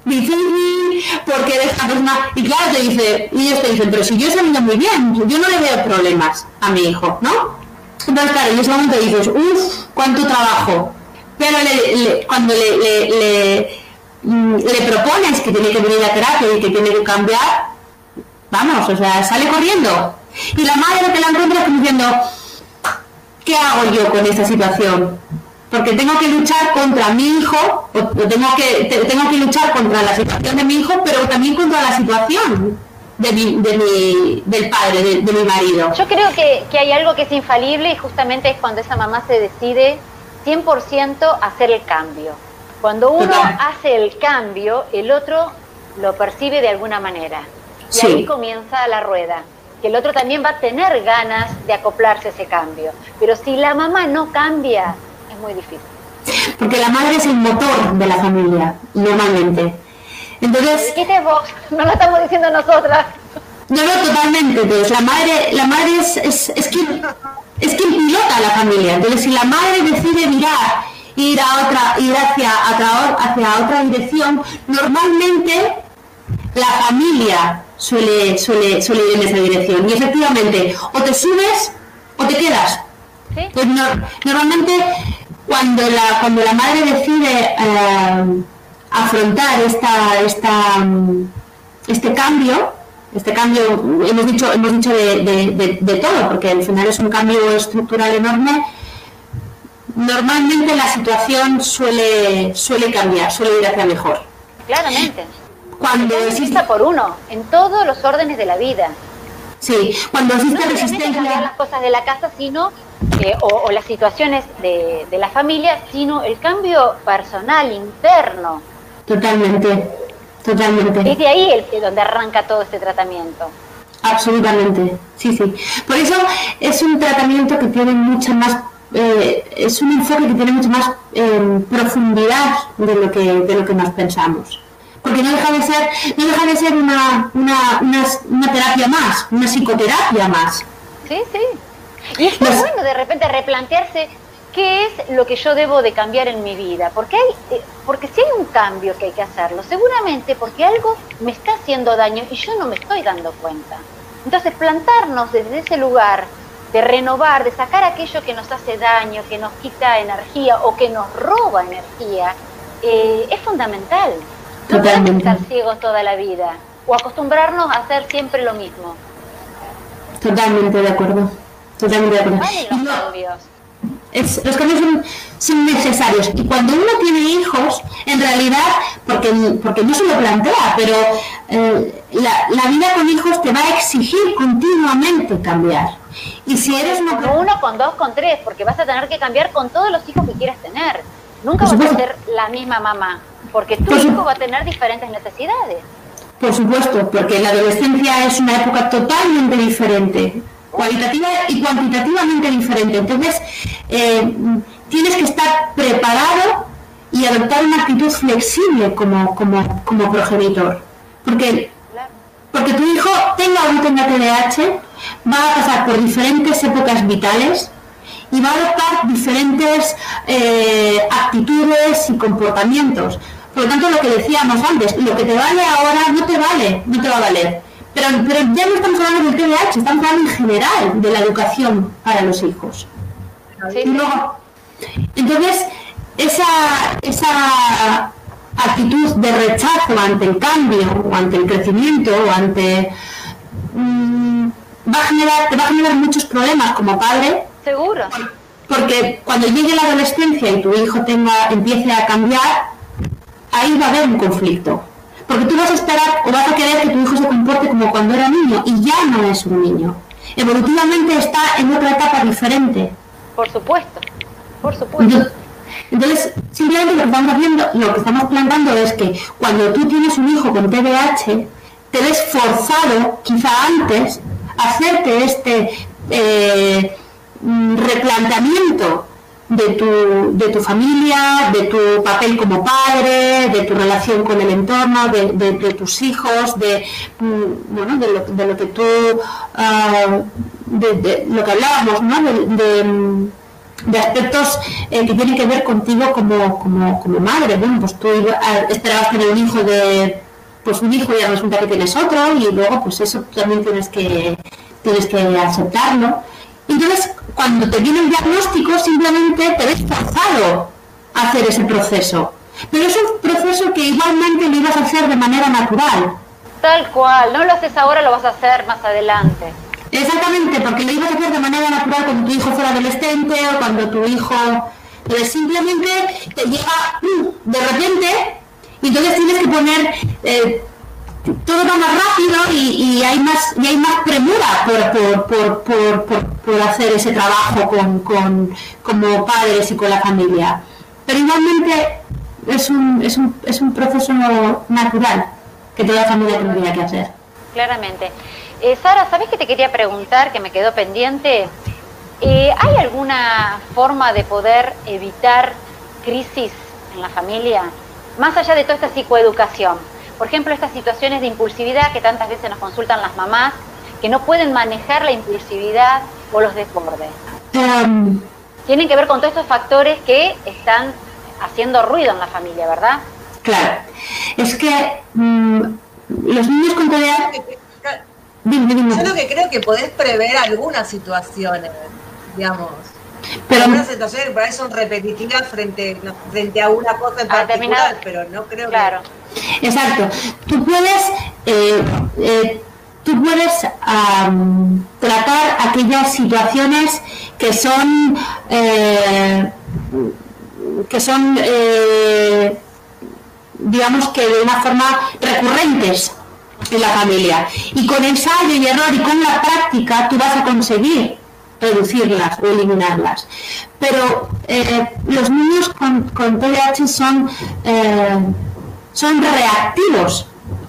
difícil, porque eres persona... Y claro, te dice, y ellos te dicen, pero si yo he salido muy bien, yo no le veo problemas a mi hijo, ¿no? Entonces, claro, en ese momento dices, uff, cuánto trabajo. Pero cuando le, le, mm, le, propones que tiene que venir a terapia y que tiene que cambiar, vamos, o sea, sale corriendo. Y la madre que la encuentra diciendo, ¿qué hago yo con esta situación? Porque tengo que luchar contra mi hijo, o tengo que, tengo que luchar contra la situación de mi hijo, pero también contra la situación de mi, de mi, del padre, de, mi marido. Yo creo que, que, hay algo que es infalible y justamente es cuando esa mamá se decide 100% hacer el cambio. Cuando uno hace el cambio, el otro lo percibe de alguna manera. Y ahí comienza la rueda. Que el otro también va a tener ganas de acoplarse a ese cambio. Pero si la mamá no cambia, muy difícil. Porque la madre es el motor de la familia, normalmente. Entonces. vos, no lo estamos diciendo nosotras. No, no, totalmente. Entonces, la madre, la madre es, es, es quien es quien pilota a la familia. Entonces, si la madre decide mirar, ir a otra, ir hacia, hacia, otra dirección, normalmente la familia suele, suele, suele ir en esa dirección. Y efectivamente, o te subes o te quedas. Pues normalmente cuando la, cuando la madre decide eh, afrontar esta, esta, este cambio, este cambio, hemos dicho, hemos dicho de, de, todo, porque al final es un cambio estructural enorme, normalmente la situación suele, suele cambiar, suele ir hacia mejor. Claramente. Cuando exista por uno, en todos los órdenes de la vida. Sí, cuando existe resistencia. No las cosas de la casa, sino o, las situaciones de, la familia, sino el cambio personal, interno. Totalmente, totalmente. Es de ahí el, donde arranca todo este tratamiento. Absolutamente, sí, sí. Por eso es un tratamiento que tiene mucha más, eh, es un enfoque que tiene mucha más em, profundidad de lo que de lo que nos pensamos. Porque no deja de ser, no deja de ser una, una, una, una terapia más, una psicoterapia más. Sí, sí. Y es muy bueno de repente replantearse ¿qué es lo que yo debo de cambiar en mi vida? Porque, hay, eh, porque si hay un cambio que hay que hacerlo, seguramente porque algo me está haciendo daño y yo no me estoy dando cuenta. Entonces, plantarnos desde ese lugar de renovar, de sacar aquello que nos hace daño, que nos quita energía o que nos roba energía, eh, es fundamental. No podemos estar ciegos toda la vida o acostumbrarnos a hacer siempre lo mismo. Totalmente de acuerdo. Totalmente de acuerdo. los cambios. los cambios son, necesarios. Y cuando uno tiene hijos, en realidad, porque, porque no se lo plantea, pero eh, la, la, vida con hijos te va a exigir continuamente cambiar. Y si eres una... Con uno, con dos, con tres, porque vas a tener que cambiar con todos los hijos que quieras tener. Nunca vas a ser la misma mamá, porque tu hijo va a tener diferentes necesidades. Por supuesto, porque la adolescencia es una época totalmente diferente, cualitativa y cuantitativamente diferente. Entonces, eh, tienes que estar preparado y adoptar una actitud flexible como, como, como progenitor. Porque, porque tu hijo tenga o no tenga TDAH, va a pasar por diferentes épocas vitales y va a adoptar diferentes eh, actitudes y comportamientos. Por lo tanto, lo que decíamos antes, lo que te vale ahora no te vale, no te va a valer. Pero, pero ya no estamos hablando del TDAH, estamos hablando en general de la educación para los hijos. entonces, esa, esa actitud de rechazo ante el cambio, o ante el crecimiento, o ante... Mm, va a generar, te va a generar muchos problemas como padre. Seguro. Porque cuando llegue la adolescencia y tu hijo tenga, empiece a cambiar, ahí va a haber un conflicto. Porque tú vas a esperar o vas a querer que tu hijo se comporte como cuando era niño y ya no es un niño. Evolutivamente está en otra etapa diferente. Por supuesto, por supuesto. Entonces, simplemente lo que estamos haciendo, lo que estamos planteando es que cuando tú tienes un hijo con TDAH, te ves forzado, quizá antes, a hacerte este eh, replanteamiento de tu, de tu familia, de tu papel como padre, de tu relación con el entorno, de, tus hijos, de, mm, bueno, de, lo, de lo que tú, ah, de, lo que hablábamos, ¿no? de, aspectos eh, que tienen que ver contigo como, como, como madre. Bueno, pues tú esperabas tener un hijo de pues un hijo y resulta que tienes otro y luego pues eso también tienes que tienes que aceptarlo. Entonces, cuando te viene el diagnóstico, simplemente te ves forzado a hacer ese proceso. Pero es un proceso que igualmente lo ibas a hacer de manera natural. Tal cual, no lo haces ahora, lo vas a hacer más adelante. Exactamente, porque lo ibas a hacer de manera natural cuando tu hijo fuera adolescente o cuando tu hijo... Pero simplemente te llega de repente y entonces tienes que poner... Eh, todo va más rápido y, hay más y hay más premura por, hacer ese trabajo con, como padres y con la familia. Pero igualmente es un, es un, es un proceso natural que toda familia tendría que hacer. Claramente. Eh, Sara, ¿sabes que te quería preguntar, que me quedó pendiente? Eh, ¿Hay alguna forma de poder evitar crisis en la familia? Más allá de toda esta psicoeducación. Por ejemplo, estas situaciones de impulsividad que tantas veces nos consultan las mamás, que no pueden manejar la impulsividad o los desbordes. Em. Tienen que ver con todos estos factores que están haciendo ruido en la familia, ¿verdad? Claro. Es que mm, los niños con TDA... Yo lo que creo que podés prever algunas situaciones, digamos. Pero algunas situaciones por ahí son repetitivas frente, frente a una cosa en particular, pero no creo claro. Exacto. Tú puedes, eh, eh, tú puedes tratar aquellas situaciones que son, eh, que son, digamos que de una forma recurrentes en la familia. Y con ensayo y error y con la práctica tú vas a conseguir reducirlas o eliminarlas. Pero los niños con, con son son reactivos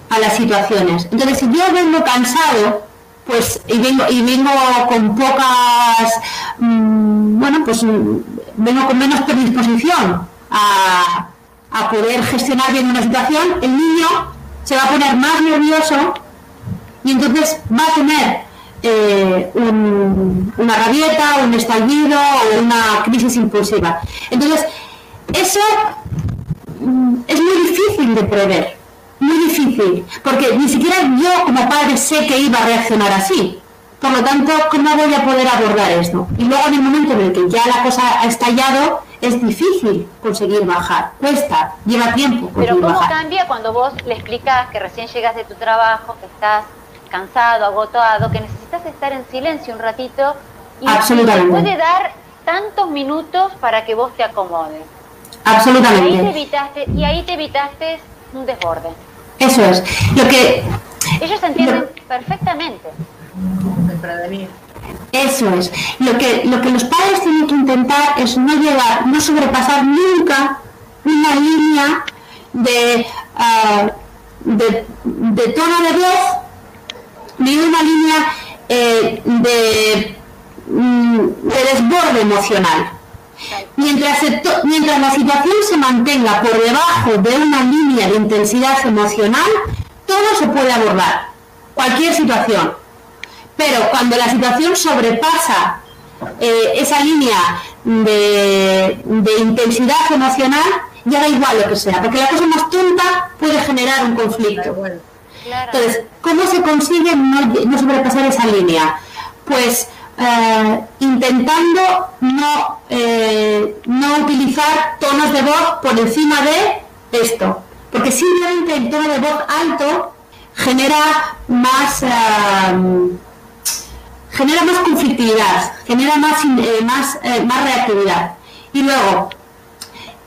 a las situaciones. Entonces, si yo vengo cansado, pues y vengo y vengo con pocas mm, bueno pues vengo con menos predisposición a, a, poder gestionar bien una situación el niño se va a poner más nervioso y entonces va a tener eh, una rabieta, un estallido o una crisis impulsiva. Entonces, eso mm, es muy difícil de prever, muy difícil, porque ni siquiera yo como padre sé que iba a reaccionar así. Por lo tanto, ¿cómo voy a poder abordar esto? Y luego en el momento en el que ya la cosa ha estallado, es difícil conseguir bajar, cuesta, lleva tiempo. Pero ¿cómo cambia cuando vos le explicas que recién llegas de tu trabajo, que estás cansado, agotado, que necesitas estar en silencio un ratito y, te puede dar tantos minutos para que vos te acomodes? Absolutamente. Y ahí te evitaste, y ahí te evitaste un desborde. Eso es. Lo que ellos entienden perfectamente. Eso es. Lo que, lo que los padres tienen que intentar es no llegar, no sobrepasar nunca una línea de, ah, de, tono de voz, ni una línea eh, de, mm, de desborde emocional. Mientras, mientras la situación se mantenga por debajo de una línea de intensidad emocional, todo se puede abordar, cualquier situación. Pero cuando la situación sobrepasa eh, esa línea de, intensidad emocional, ya da igual lo que sea, porque la cosa más tonta puede generar un conflicto. Entonces, ¿cómo se consigue no, sobrepasar esa línea? Pues eh, intentando no, eh, no utilizar tonos de voz por encima de esto, porque simplemente el tono de voz alto genera más genera más conflictividad, genera más, eh, más, eh, más reactividad. Y luego,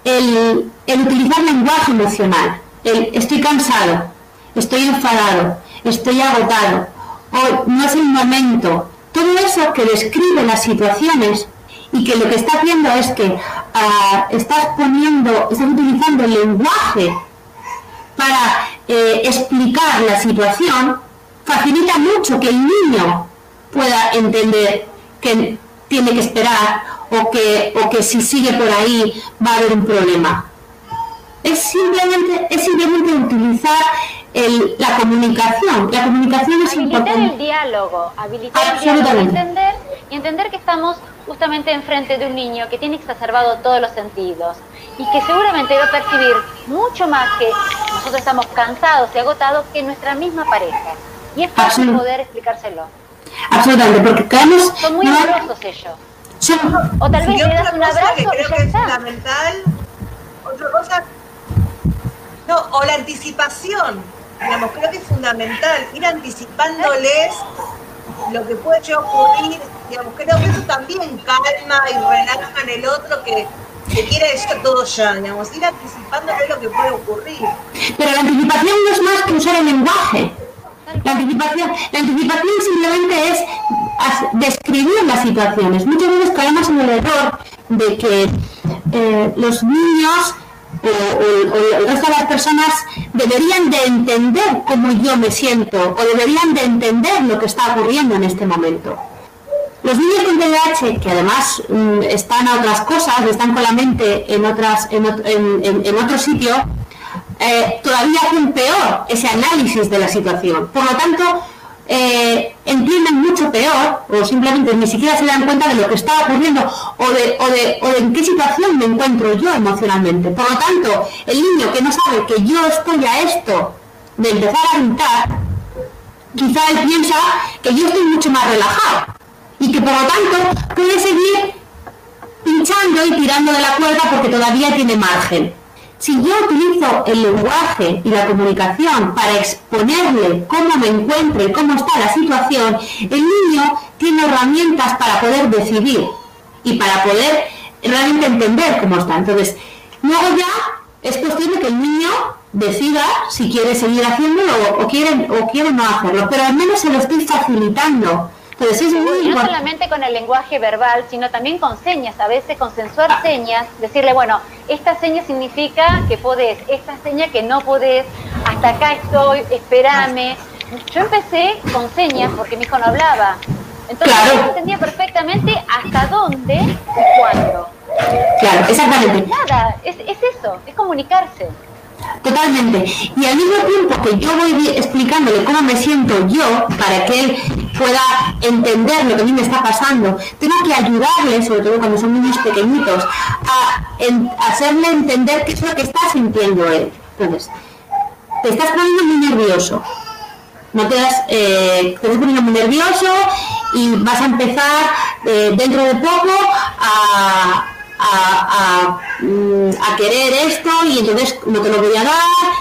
el, utilizar lenguaje emocional, el estoy cansado, estoy enfadado, estoy agotado, o no es el momento, todo eso que describe las situaciones y que lo que está haciendo es que ah, estás poniendo, estás utilizando el lenguaje para eh, explicar la situación, facilita mucho que el niño pueda entender que tiene que esperar o que, o que si sigue por ahí va a haber un problema. Es simplemente, es simplemente utilizar el, la comunicación. La comunicación es habilitar el diálogo, habilitar el diálogo, entender y entender que estamos justamente enfrente de un niño que tiene exacerbado todos los sentidos y que seguramente va a percibir mucho más que nosotros estamos cansados y agotados que nuestra misma pareja. Y es fácil poder explicárselo. Absolutamente, porque caemos... Son muy amorosos ellos. o tal vez le das un abrazo que creo que es fundamental. Otra cosa... No, o la anticipación. Digamos, creo que es fundamental ir anticipándoles lo que puede ocurrir. Digamos, creo que eso también calma y relaja en el otro que quiere decir todo ya, digamos, ir anticipándoles lo que puede ocurrir. Pero la anticipación no es más que usar el lenguaje. La anticipación, la anticipación simplemente es describir las situaciones. Muchas veces caemos en el error de que eh, los niños o, el resto de las personas deberían de entender cómo yo me siento o deberían de entender lo que está ocurriendo en este momento. Los niños con TDAH, que además mm, están a otras cosas, están con la mente en, otras, en, en, en otro sitio, eh, todavía hacen peor ese análisis de la situación. Por lo tanto, eh, entienden mucho peor o simplemente ni siquiera se dan cuenta de lo que está ocurriendo o de, o de, o de en qué situación me encuentro yo emocionalmente. Por lo tanto, el niño que no sabe que yo estoy a esto de empezar a gritar, quizá piensa que yo estoy mucho más relajado y que por lo tanto puede seguir pinchando y tirando de la cuerda porque todavía tiene margen. Si yo utilizo el lenguaje y la comunicación para exponerle cómo me encuentro y cómo está la situación, el niño tiene herramientas para poder decidir y para poder realmente entender cómo está. Entonces, luego ya es cuestión de que el niño decida si quiere seguir haciéndolo o, quiere, o quiere no hacerlo, pero al menos se lo estoy facilitando no solamente con el lenguaje verbal, sino también con señas, a veces consensuar ah. señas, decirle, bueno, esta seña significa que podés, esta seña que no podés, hasta acá estoy, espérame. Yo empecé con señas porque mi hijo no hablaba. Entonces yo entendía perfectamente hasta dónde y cuándo. Claro, exactamente. Nada, es, es eso, es comunicarse. Totalmente. Y al mismo tiempo que yo voy explicándole cómo me siento yo, para que él pueda entender lo que a mí me está pasando. Tengo que ayudarle, sobre todo cuando son niños pequeñitos, a, hacerle entender qué es lo que está sintiendo él. Entonces, te estás poniendo muy nervioso. No te, das, eh, te estás poniendo muy nervioso y vas a empezar eh, dentro de poco a, mm, a, querer esto y entonces no te lo voy a dar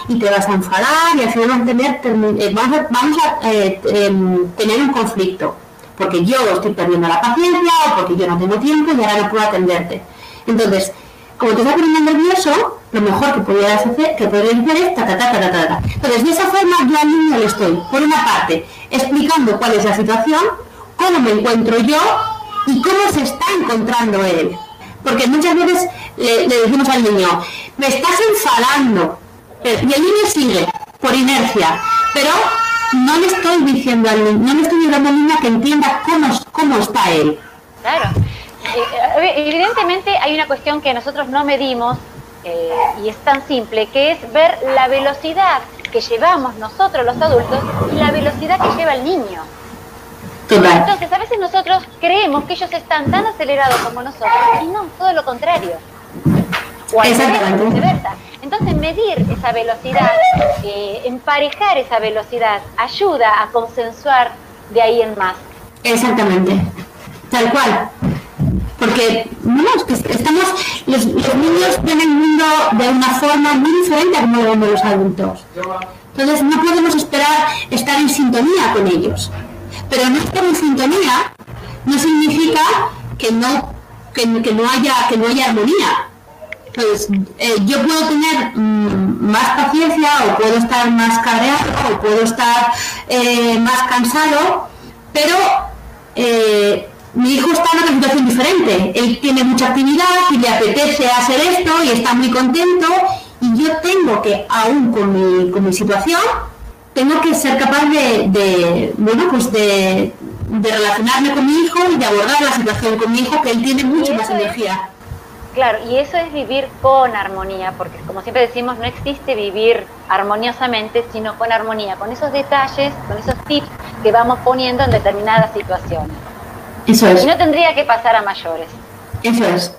y te vas a enfadar y al final vamos a tener, eh, vamos a, em, tener un conflicto porque yo estoy perdiendo la paciencia o porque yo no tengo tiempo y ahora no puedo atenderte. Entonces, como te estás poniendo nervioso, lo mejor que podrías hacer, que podrías hacer es ta, ta, ta, ta, ta, ta. Entonces, de esa forma yo al niño le estoy, por una parte, explicando cuál es la situación, cómo me encuentro yo y cómo se está encontrando él. Porque muchas veces le, decimos al niño, me estás enfadando, y el niño sigue por inercia, pero no le estoy diciendo al niño, no le estoy ayudando al niño que entienda cómo, cómo está él. Claro. Eh, evidentemente hay una cuestión que nosotros no medimos eh, y es tan simple, que es ver la velocidad que llevamos nosotros los adultos y la velocidad que lleva el niño. Entonces, a veces nosotros creemos que ellos están tan acelerados como nosotros y no, todo lo contrario. O viceversa. Entonces, medir esa velocidad, eh, emparejar esa velocidad, ayuda a consensuar de ahí en más. Exactamente, tal cual. Porque estamos, los, niños ven el mundo de una forma muy diferente a como lo ven los adultos. Entonces no podemos esperar estar en sintonía con ellos. Pero no estar en sintonía no significa que no, que, no, haya, que no haya armonía. Entonces, eh, yo puedo tener mm, más paciencia o puedo estar más cabreado o puedo estar eh, más cansado, pero eh, mi hijo está en una situación diferente. Él tiene mucha actividad y le apetece hacer esto y está muy contento y yo tengo que, aún con mi, con mi situación, tengo que ser capaz de, bueno, pues de, relacionarme con mi hijo y de abordar la situación con mi hijo, que él tiene mucha más energía. Claro, y eso es vivir con armonía, porque como siempre decimos, no existe vivir armoniosamente, sino con armonía, con esos detalles, con esos tips que vamos poniendo en determinadas situaciones. Eso es. Y no tendría que pasar a mayores. Eso es.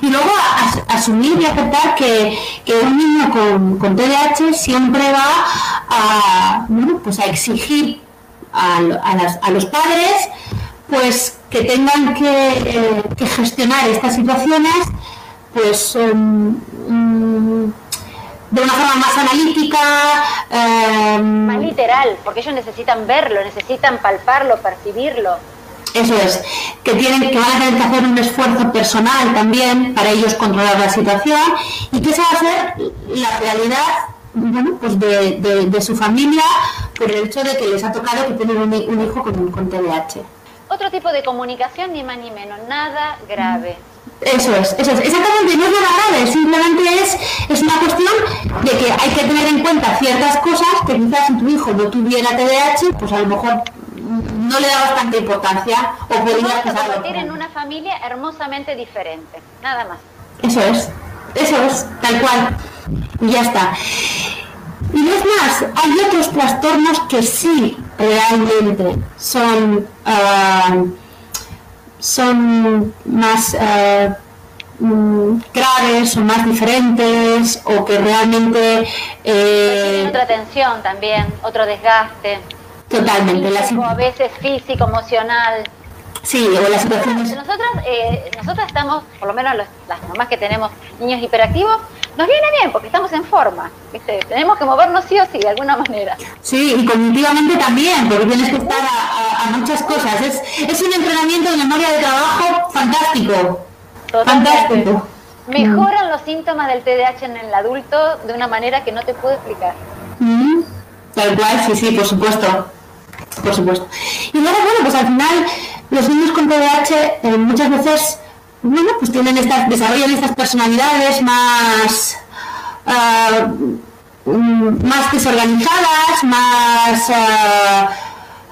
Y luego asumir y aceptar que, un niño con, con, TDAH siempre va a, pues a exigir a, los padres pues que tengan que, gestionar estas situaciones pues em, mm, de una forma más analítica. Em, más literal, porque ellos necesitan verlo, necesitan palparlo, percibirlo. Eso es, que tienen, que van a tener que hacer un esfuerzo personal también para ellos controlar la situación y que se va a hacer la realidad bueno, pues de, su familia por el hecho de que les ha tocado que tienen un, hijo con, con TDAH. Otro tipo de comunicación, ni más ni menos, nada grave. Eso es, eso es, exactamente, no es nada grave, simplemente es, es una cuestión de que hay que tener en cuenta ciertas cosas que quizás si tu hijo no tuviera TDAH, pues a lo mejor no le da bastante importancia o podría pasarlo. en una familia hermosamente diferente, nada más. Eso es, eso es, tal cual. Y ya está. Y es más, hay otros trastornos que sí realmente son, ah, son más mm, graves o más diferentes o que realmente... Eh, otra tensión también, otro desgaste. Totalmente. Físico, a veces físico, emocional. Sí, o las situaciones. Nosotros, eh, nosotros estamos, por lo menos las mamás que tenemos niños hiperactivos, nos viene bien porque estamos en forma. ¿viste? Tenemos que movernos sí o sí, de alguna manera. Sí, y cognitivamente también, porque tienes que estar a, muchas cosas. Es, es, un entrenamiento de memoria de trabajo fantástico. Fantástico. Mejoran los síntomas del TDAH en el adulto de una manera que no te puedo explicar. Mm, tal cual, sí, sí, por supuesto por supuesto. Y luego, bueno, pues al final los niños con TDAH eh, muchas veces, bueno, pues tienen estas, desarrollan estas personalidades más, mm, más desorganizadas, más,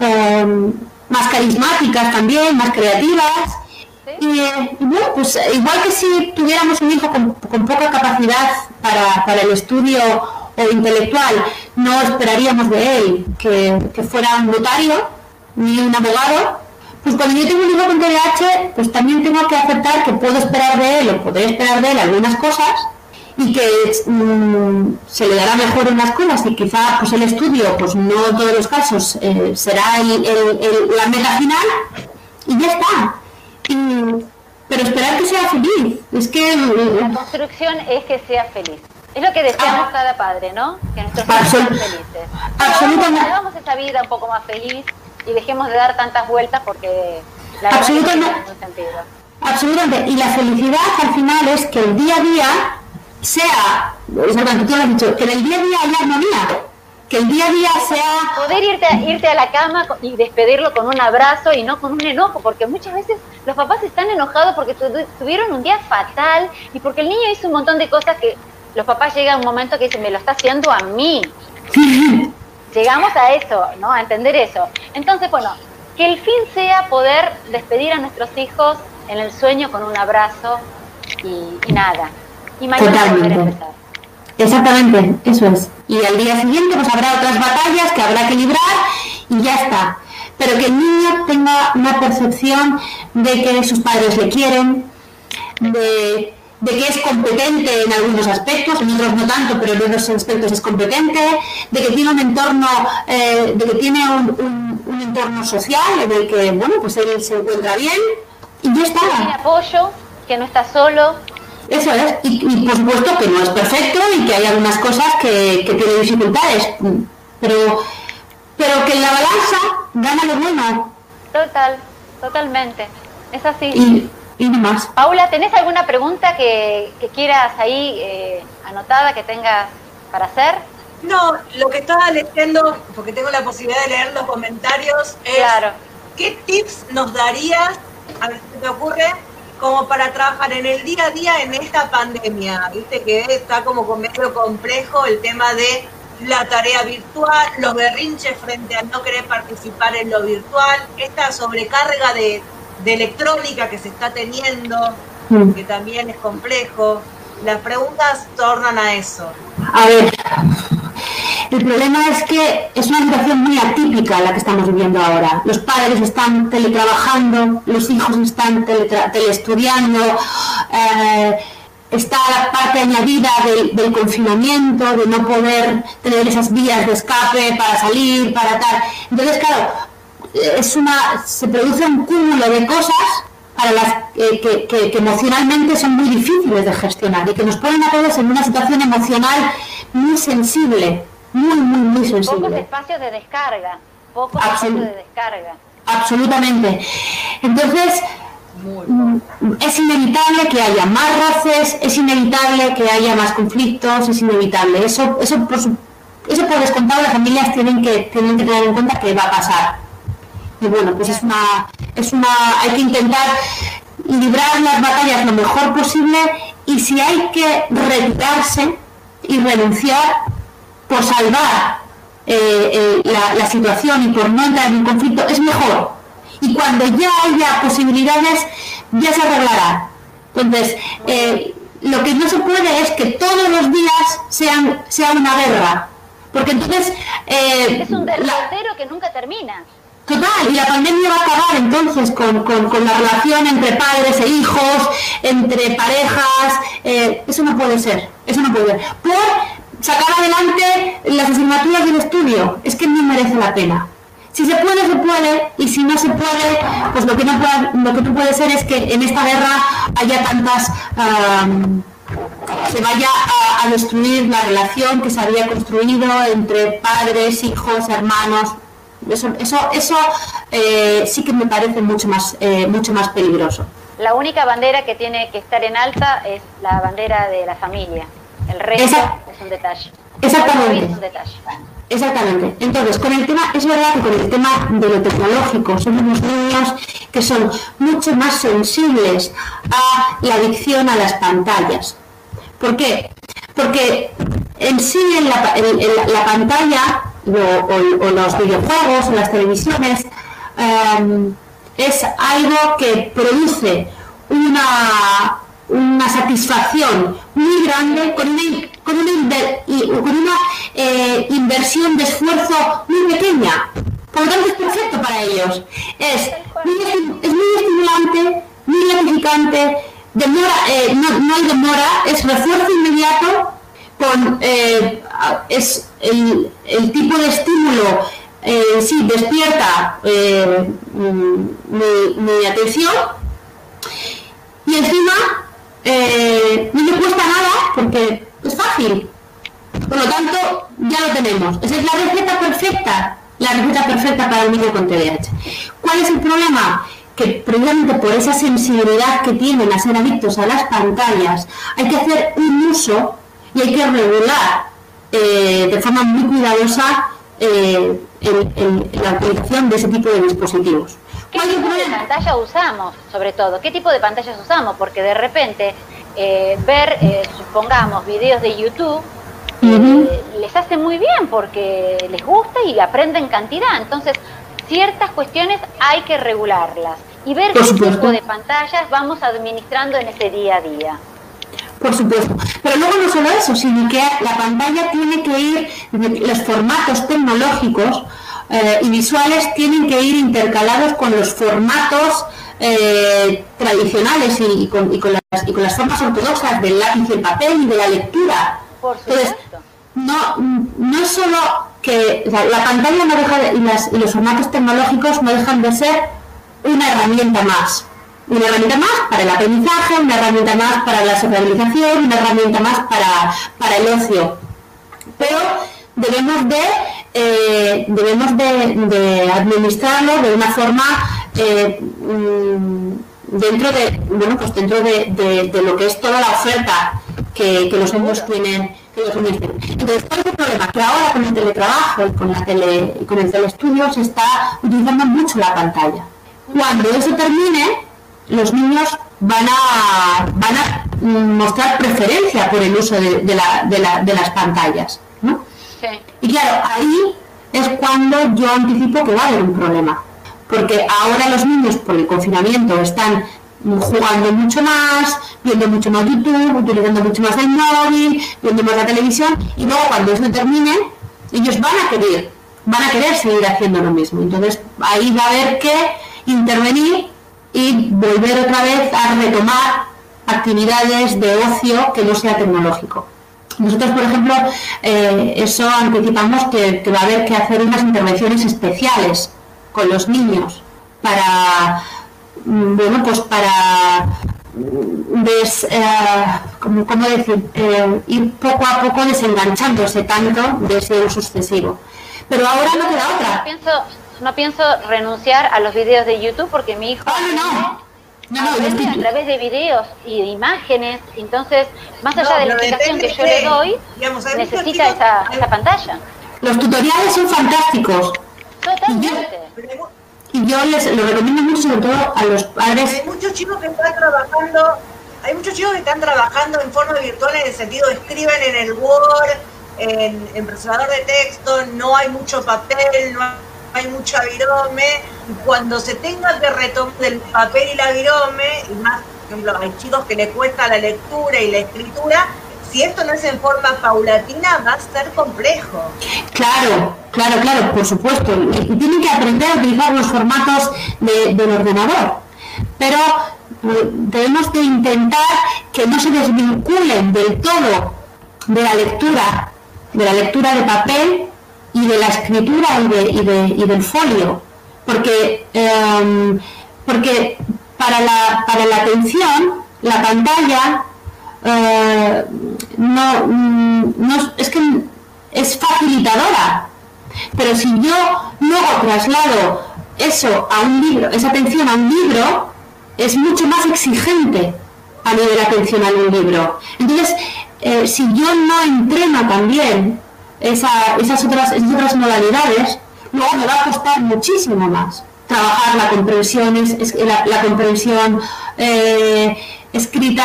em, más carismáticas también, más creativas. Y, bueno, pues igual que si tuviéramos un hijo con, poca capacidad para, para el estudio o intelectual, no esperaríamos de él que, fuera un notario, ni un abogado, pues cuando yo tengo un hijo con TDAH, pues también tengo que aceptar que puedo esperar de él o podré esperar de él algunas cosas y que mm, se le dará mejor unas cosas y quizá pues el estudio, pues no todos los casos eh, será la meta final y ya está. pero esperar que sea feliz, es que... La construcción es que sea feliz. Es lo que deseamos ah. cada padre, ¿no? Que nuestros hijos sean felices. Absolutamente. Hagamos esa vida un poco más feliz y dejemos de dar tantas vueltas porque la absolutamente, no tiene sentido. Absolutamente. Y la felicidad al final es que el día a día sea, exactamente, tú lo has dicho, que en el día a día haya armonía. Que el día a día sea... Poder irte a, irte a la cama y despedirlo con un abrazo y no con un enojo, porque muchas veces los papás están enojados porque tuvieron un día fatal y porque el niño hizo un montón de cosas que los papás llegan a un momento que dicen, me lo está haciendo a mí. Llegamos a eso, ¿no? A entender eso. Entonces, bueno, que el fin sea poder despedir a nuestros hijos en el sueño con un abrazo y, nada. Y mañana empezar. Exactamente, eso es. Y al día siguiente pues habrá otras batallas que habrá que librar y ya está. Pero que el niño tenga una percepción de que sus padres le quieren, de de que es competente en algunos aspectos, en otros no tanto, pero en otros aspectos es competente, de que tiene un entorno, eh, de que tiene un, entorno social en el que, bueno, pues él se encuentra bien y ya está. Tiene apoyo, que no está solo. Eso es, y, por supuesto que no es perfecto y que hay algunas cosas que, que tiene dificultades, pero, pero que en la balanza gana lo bueno. Total, totalmente, es así y más. Paula, ¿tenés alguna pregunta que, quieras ahí eh, anotada, que tengas para hacer? No, lo que estaba leyendo, porque tengo la posibilidad de leer los comentarios, es claro. ¿qué tips nos darías, a ver si te ocurre, como para trabajar en el día a día en esta pandemia? Viste que está como medio complejo el tema de la tarea virtual, los berrinches frente a no querer participar en lo virtual, esta sobrecarga de de electrónica que se está teniendo, mm. que también es complejo. Las preguntas tornan a eso. A ver, el problema es que es una situación muy atípica la que estamos viviendo ahora. Los padres están teletrabajando, los hijos están teleestudiando, eh, está la parte añadida del, del, confinamiento, de no poder tener esas vías de escape para salir, para tal. Entonces, claro, es una, se produce un cúmulo de cosas para las que, que, emocionalmente son muy difíciles de gestionar y que nos ponen a todos en una situación emocional muy sensible, muy, muy, muy sensible. Pocos espacios de descarga, pocos espacios de descarga. Absolutamente. Entonces, mm, es inevitable que haya más roces, es inevitable que haya más conflictos, es inevitable. Eso, eso, por, eso por descontado las familias tienen que, tienen que tener en cuenta que va a pasar bueno, pues es una, es una, hay que intentar librar las batallas lo mejor posible y si hay que retirarse y renunciar por salvar eh, eh, la, situación y por no entrar en un conflicto, es mejor. Y cuando ya haya posibilidades, ya se arreglará. Entonces, eh, lo que no se puede es que todos los días sean, sea una guerra. Porque entonces... es un derrotero que nunca termina. Total, y la pandemia va a acabar entonces con, la relación entre padres e hijos, entre parejas, eh, eso no puede ser, eso no puede ser. Por sacar adelante las asignaturas del estudio, es que no merece la pena. Si se puede, se puede, y si no se puede, pues lo que no puede, lo que no puede ser es que en esta guerra haya tantas... se vaya a destruir la relación que se había construido entre padres, hijos, hermanos, eso, eso, eso eh, sí que me parece mucho más, eh, mucho más peligroso. La única bandera que tiene que estar en alta es la bandera de la familia. El resto es un detalle. Exactamente. Exactamente. Entonces, con el tema, es verdad que con el tema de lo tecnológico, somos unos niños que son mucho más sensibles a la adicción a las pantallas. ¿Por qué? Porque en sí en la pantalla o, los videojuegos o las televisiones, em, es algo que produce una, una satisfacción muy grande con una, con una, con una eh, inversión de esfuerzo muy pequeña. Por lo tanto, es perfecto para ellos. Es muy, es muy estimulante, muy gratificante, demora, eh, no, no, hay demora, es refuerzo inmediato, eh, es el, tipo de estímulo, eh, sí, despierta eh, mi, mi, atención y encima eh, no me cuesta nada porque es fácil. Por lo tanto, ya lo tenemos. Esa es la receta perfecta, la receta perfecta para el niño con TDAH. ¿Cuál es el problema? que precisamente por esa sensibilidad que tienen a ser adictos a las pantallas, hay que hacer un uso y hay que regular eh, de forma muy cuidadosa eh, la utilización de ese tipo de dispositivos. ¿Qué tipo de pantalla usamos, sobre todo? ¿Qué tipo de pantallas usamos? Porque de repente eh, ver, supongamos, videos de YouTube les hace muy bien porque les gusta y aprenden cantidad. Entonces, ciertas cuestiones hay que regularlas y ver qué tipo de pantallas vamos administrando en ese día a día. Por supuesto. Pero luego no solo eso, sino que la pantalla tiene que ir, los formatos tecnológicos eh, y visuales tienen que ir intercalados con los formatos eh, tradicionales y, con, las, y, con, las, formas ortodoxas del lápiz y el papel y de la lectura. Por supuesto. no, no es solo que la pantalla no deja y, los formatos tecnológicos no dejan de ser una herramienta más. Una herramienta más para el aprendizaje, una herramienta más para la socialización, una herramienta más para, el ocio. Pero debemos de, eh, debemos de, administrarlo de una forma eh, mm, dentro de bueno pues dentro de, lo que es toda la oferta que, los niños tienen entonces, ¿cuál es el problema? Que ahora con el teletrabajo y con, la tele, con el telestudio se está utilizando mucho la pantalla. Cuando eso termine, los niños van a, van a mostrar preferencia por el uso de, las pantallas. Y claro, ahí es cuando yo anticipo que va a haber un problema. Porque ahora los niños por el confinamiento están jugando mucho más, viendo mucho más YouTube, utilizando mucho más el móvil, viendo más la televisión, y luego cuando eso termine, ellos van a querer, van a querer seguir haciendo lo mismo. Entonces ahí va a haber que intervenir y volver otra vez a retomar actividades de ocio que no sea tecnológico. Nosotros, por ejemplo, eh, eso anticipamos que, va a haber que hacer unas intervenciones especiales con los niños para Mm, bueno, pues para mm, des, eh, ¿cómo, decir? Eh, ir poco a poco desenganchándose tanto de ese uso excesivo. Pero ahora no queda otra. No pienso, no renunciar a los videos de YouTube porque mi hijo... Ah, no, no. No, a través de videos y de imágenes, entonces, más allá de la explicación que yo le doy, necesita esa, esa pantalla. Los tutoriales son fantásticos. Totalmente. Y yo les lo recomiendo mucho, sobre todo a los padres. Hay muchos chicos que están trabajando, hay muchos chicos que están trabajando en forma virtual en el sentido escriben en el Word, en, en procesador de texto, no hay mucho papel, no hay mucha virome. Cuando se tenga que retomar el papel y la virome, y más, por ejemplo, hay chicos que les cuesta la lectura y la escritura, si esto no es en forma paulatina, va a ser complejo. Claro, claro, claro, por supuesto. Y tienen que aprender a utilizar los formatos del ordenador. Pero eh, debemos de intentar que no se desvinculen del todo de la lectura, de la lectura de papel y de la escritura y, de, y, del folio. Porque, em, porque para, la, para la atención, la pantalla eh, no, mm, no, es que es facilitadora. Pero si yo luego traslado eso a un libro, esa atención a un libro, es mucho más exigente a nivel de atención a un libro. Entonces, eh, si yo no entreno también esas, otras, esas otras modalidades, luego me va a costar muchísimo más trabajar la comprensión, es, la, la comprensión eh, escrita,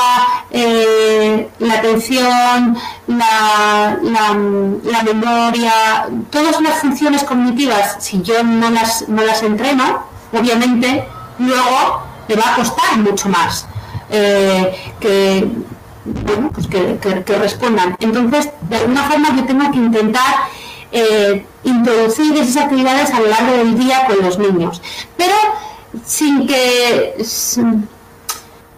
eh, la atención, la, la, memoria, todas las funciones cognitivas, si yo no las, no las entreno, obviamente luego me va a costar mucho más eh, que, bueno, pues que, respondan. Entonces, de alguna forma yo tengo que intentar eh, introducir esas actividades a lo largo del día con los niños, pero sin que,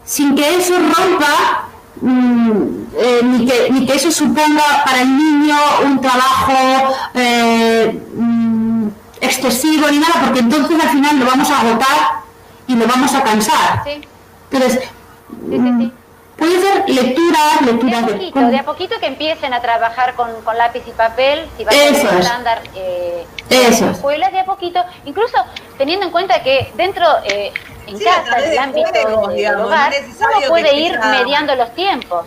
sin que eso rompa mm, eh, ni, que, ni, que, eso suponga para el niño un trabajo eh, mm, excesivo ni nada, porque entonces al final lo vamos a agotar y lo vamos a cansar. Entonces, mm, Puede ser lecturas, lecturas de a poquito, de, a poquito que empiecen a trabajar con, con lápiz y papel, si va a ser estándar eh, Eso escuelas, de a poquito, incluso teniendo en cuenta que dentro, eh, en casa, en el ámbito del hogar, uno puede ir mediando los tiempos.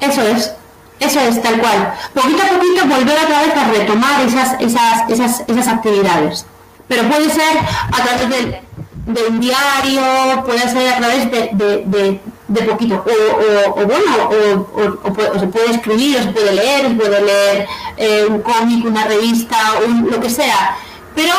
Eso es. Eso es, tal cual. Poquito a poquito volver otra vez a retomar esas, esas, esas, esas actividades. Pero puede ser a través de, de un diario, puede ser a través de, de, de poquito, o, o, bueno, o, se puede escribir, o se puede leer, se puede leer eh, un cómic, una revista, un, lo que sea, pero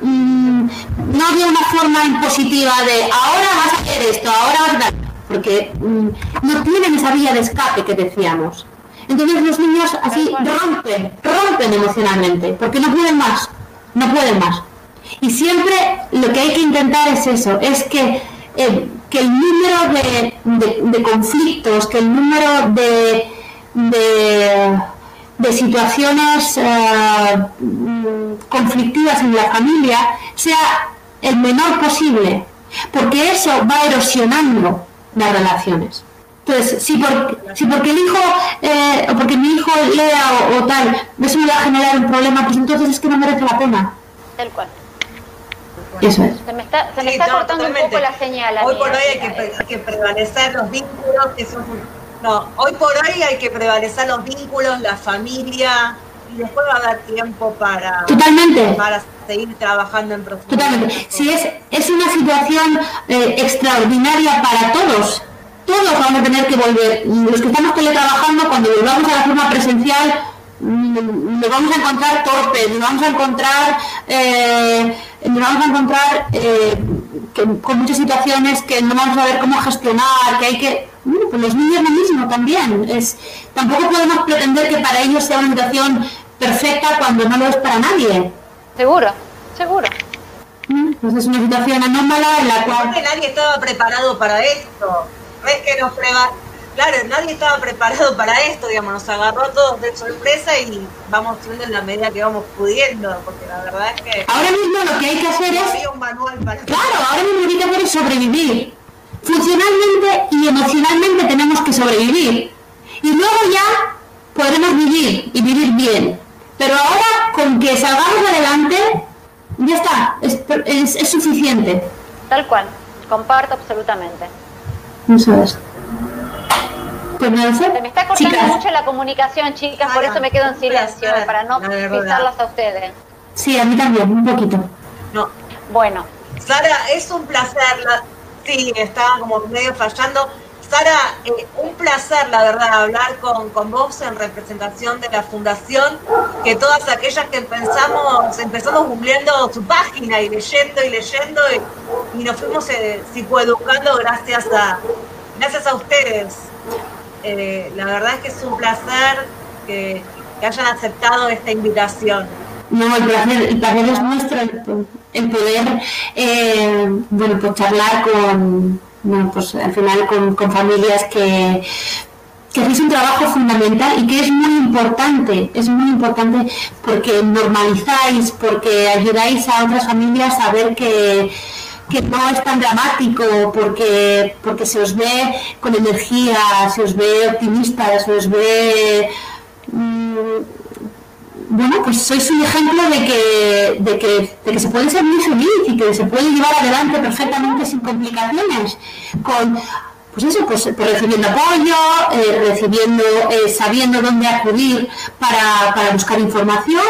mm, no de una forma impositiva de ahora vas a hacer esto, ahora vas a hacer porque mm, no tienen esa vía de escape que decíamos. Entonces los niños así rompen, rompen emocionalmente, porque no pueden más, no pueden más. Y siempre lo que hay que intentar es eso, es que eh, que el número de, conflictos, que el número de, de, situaciones eh, conflictivas en la familia sea el menor posible, porque eso va erosionando las relaciones. Entonces, si, si porque el hijo, eh, o porque mi hijo lea o, tal, eso me va a generar un problema, pues entonces es que no merece la pena. Tal cual. Eso es. Se me está, se me está cortando un poco la señal. Hoy por hoy hay que, que, prevalecer los vínculos que son... No, hoy por hoy hay que prevalecer los vínculos, la familia, y después va a dar tiempo para, Totalmente. para seguir trabajando en profundidad. Totalmente. Si es, es una situación eh, extraordinaria para todos, todos vamos a tener que volver. Los que estamos teletrabajando, cuando volvamos a la forma presencial, nos vamos a encontrar torpes, nos vamos a encontrar, eh, nos vamos a encontrar eh, con muchas situaciones que no vamos a ver cómo gestionar, que hay que... Bueno, pues los niños lo mismo también. Es, tampoco podemos pretender que para ellos sea una situación perfecta cuando no lo es para nadie. Seguro, seguro. Pues es una situación anómala en la cual... nadie estaba preparado para esto. No es que nos claro, nadie estaba preparado para esto, digamos, nos agarró todos de sorpresa y vamos haciendo en la medida que vamos pudiendo, porque la verdad es que... Ahora mismo lo que hay que hacer es... Claro, ahora mismo lo que hay que hacer es sobrevivir. Funcionalmente y emocionalmente tenemos que sobrevivir. Y luego ya podremos vivir y vivir bien. Pero ahora con que salgamos adelante, ya está, es, es, es suficiente. Tal cual, comparto absolutamente. Eso es. Se me está cortando mucho la comunicación, chicas, por eso me quedo en silencio, para no pisarlas a ustedes. Sí, a mí también, un poquito. No. Bueno. Sara, es un placer. Sí, estaba como medio fallando. Sara, eh, un placer, la verdad, hablar con, con vos en representación de la Fundación, que todas aquellas que pensamos, empezamos googleando su página y leyendo y leyendo y, nos fuimos eh, psicoeducando gracias a, gracias a ustedes. Eh, la verdad es que es un placer que, hayan aceptado esta invitación. No, el placer, el placer es nuestro en poder eh, bueno, pues charlar con, bueno, pues al final con, familias que, que hacéis un trabajo fundamental y que es muy importante, es muy importante porque normalizáis, porque ayudáis a otras familias a ver que que no es tan dramático porque, porque se os ve con energía, se os ve optimista, se os ve... Mm, bueno, pues sois un ejemplo de que, de que, de que se puede ser muy feliz y que se puede llevar adelante perfectamente sin complicaciones, con pues eso, pues, pues recibiendo apoyo, eh, recibiendo, eh, sabiendo dónde acudir para, para buscar información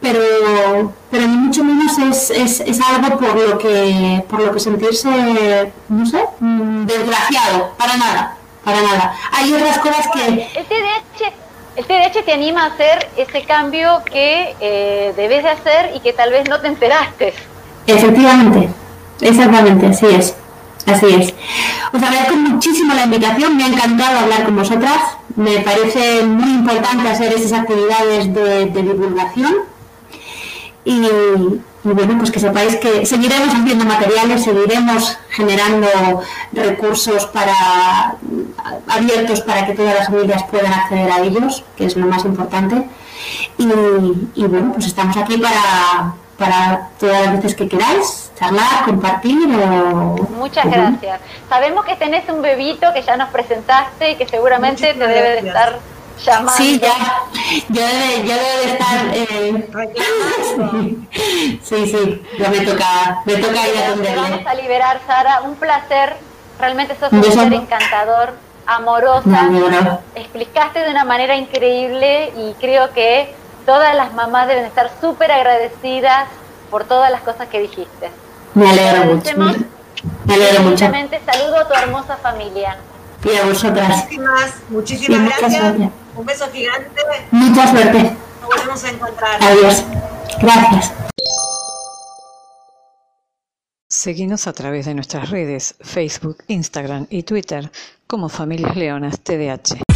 pero, pero ni mucho menos es, es, es, algo por lo que por lo que sentirse, no sé, mm, desgraciado, para nada, para nada. Hay otras cosas que... El TDAH, el TDAH te anima a hacer ese cambio que eh, debes de hacer y que tal vez no te enteraste. Efectivamente, exactamente, así es. Así es. Os agradezco muchísimo la invitación, me ha encantado hablar con vosotras, me parece muy importante hacer esas actividades de, divulgación y, bueno, pues que sepáis que seguiremos haciendo materiales, seguiremos generando recursos para abiertos para que todas las familias puedan acceder a ellos, que es lo más importante. Y, y bueno, pues estamos aquí para, para todas las veces que queráis, charlar, compartir o... Muchas gracias. Sabemos que tenés un bebito que ya nos presentaste y que seguramente te debe de estar llamando. Sí, ya, ya debe, ya debe de estar... Eh... sí, sí, ya me toca, me toca ir a donde Vamos a liberar, Sara, un placer, realmente sos un ser encantador, amorosa, explicaste de una manera increíble y creo que todas las mamás deben estar súper agradecidas por todas las cosas que dijiste. Me alegro mucho. Me alegro mucho. Saludo a tu hermosa familia. Y a vosotras. Muchísimas, muchísimas gracias. Un beso gigante. Mucha suerte. Nos volvemos a encontrar. Adiós. Gracias. Seguimos a través de nuestras redes, Facebook, Instagram y Twitter como Familias Leonas TDH.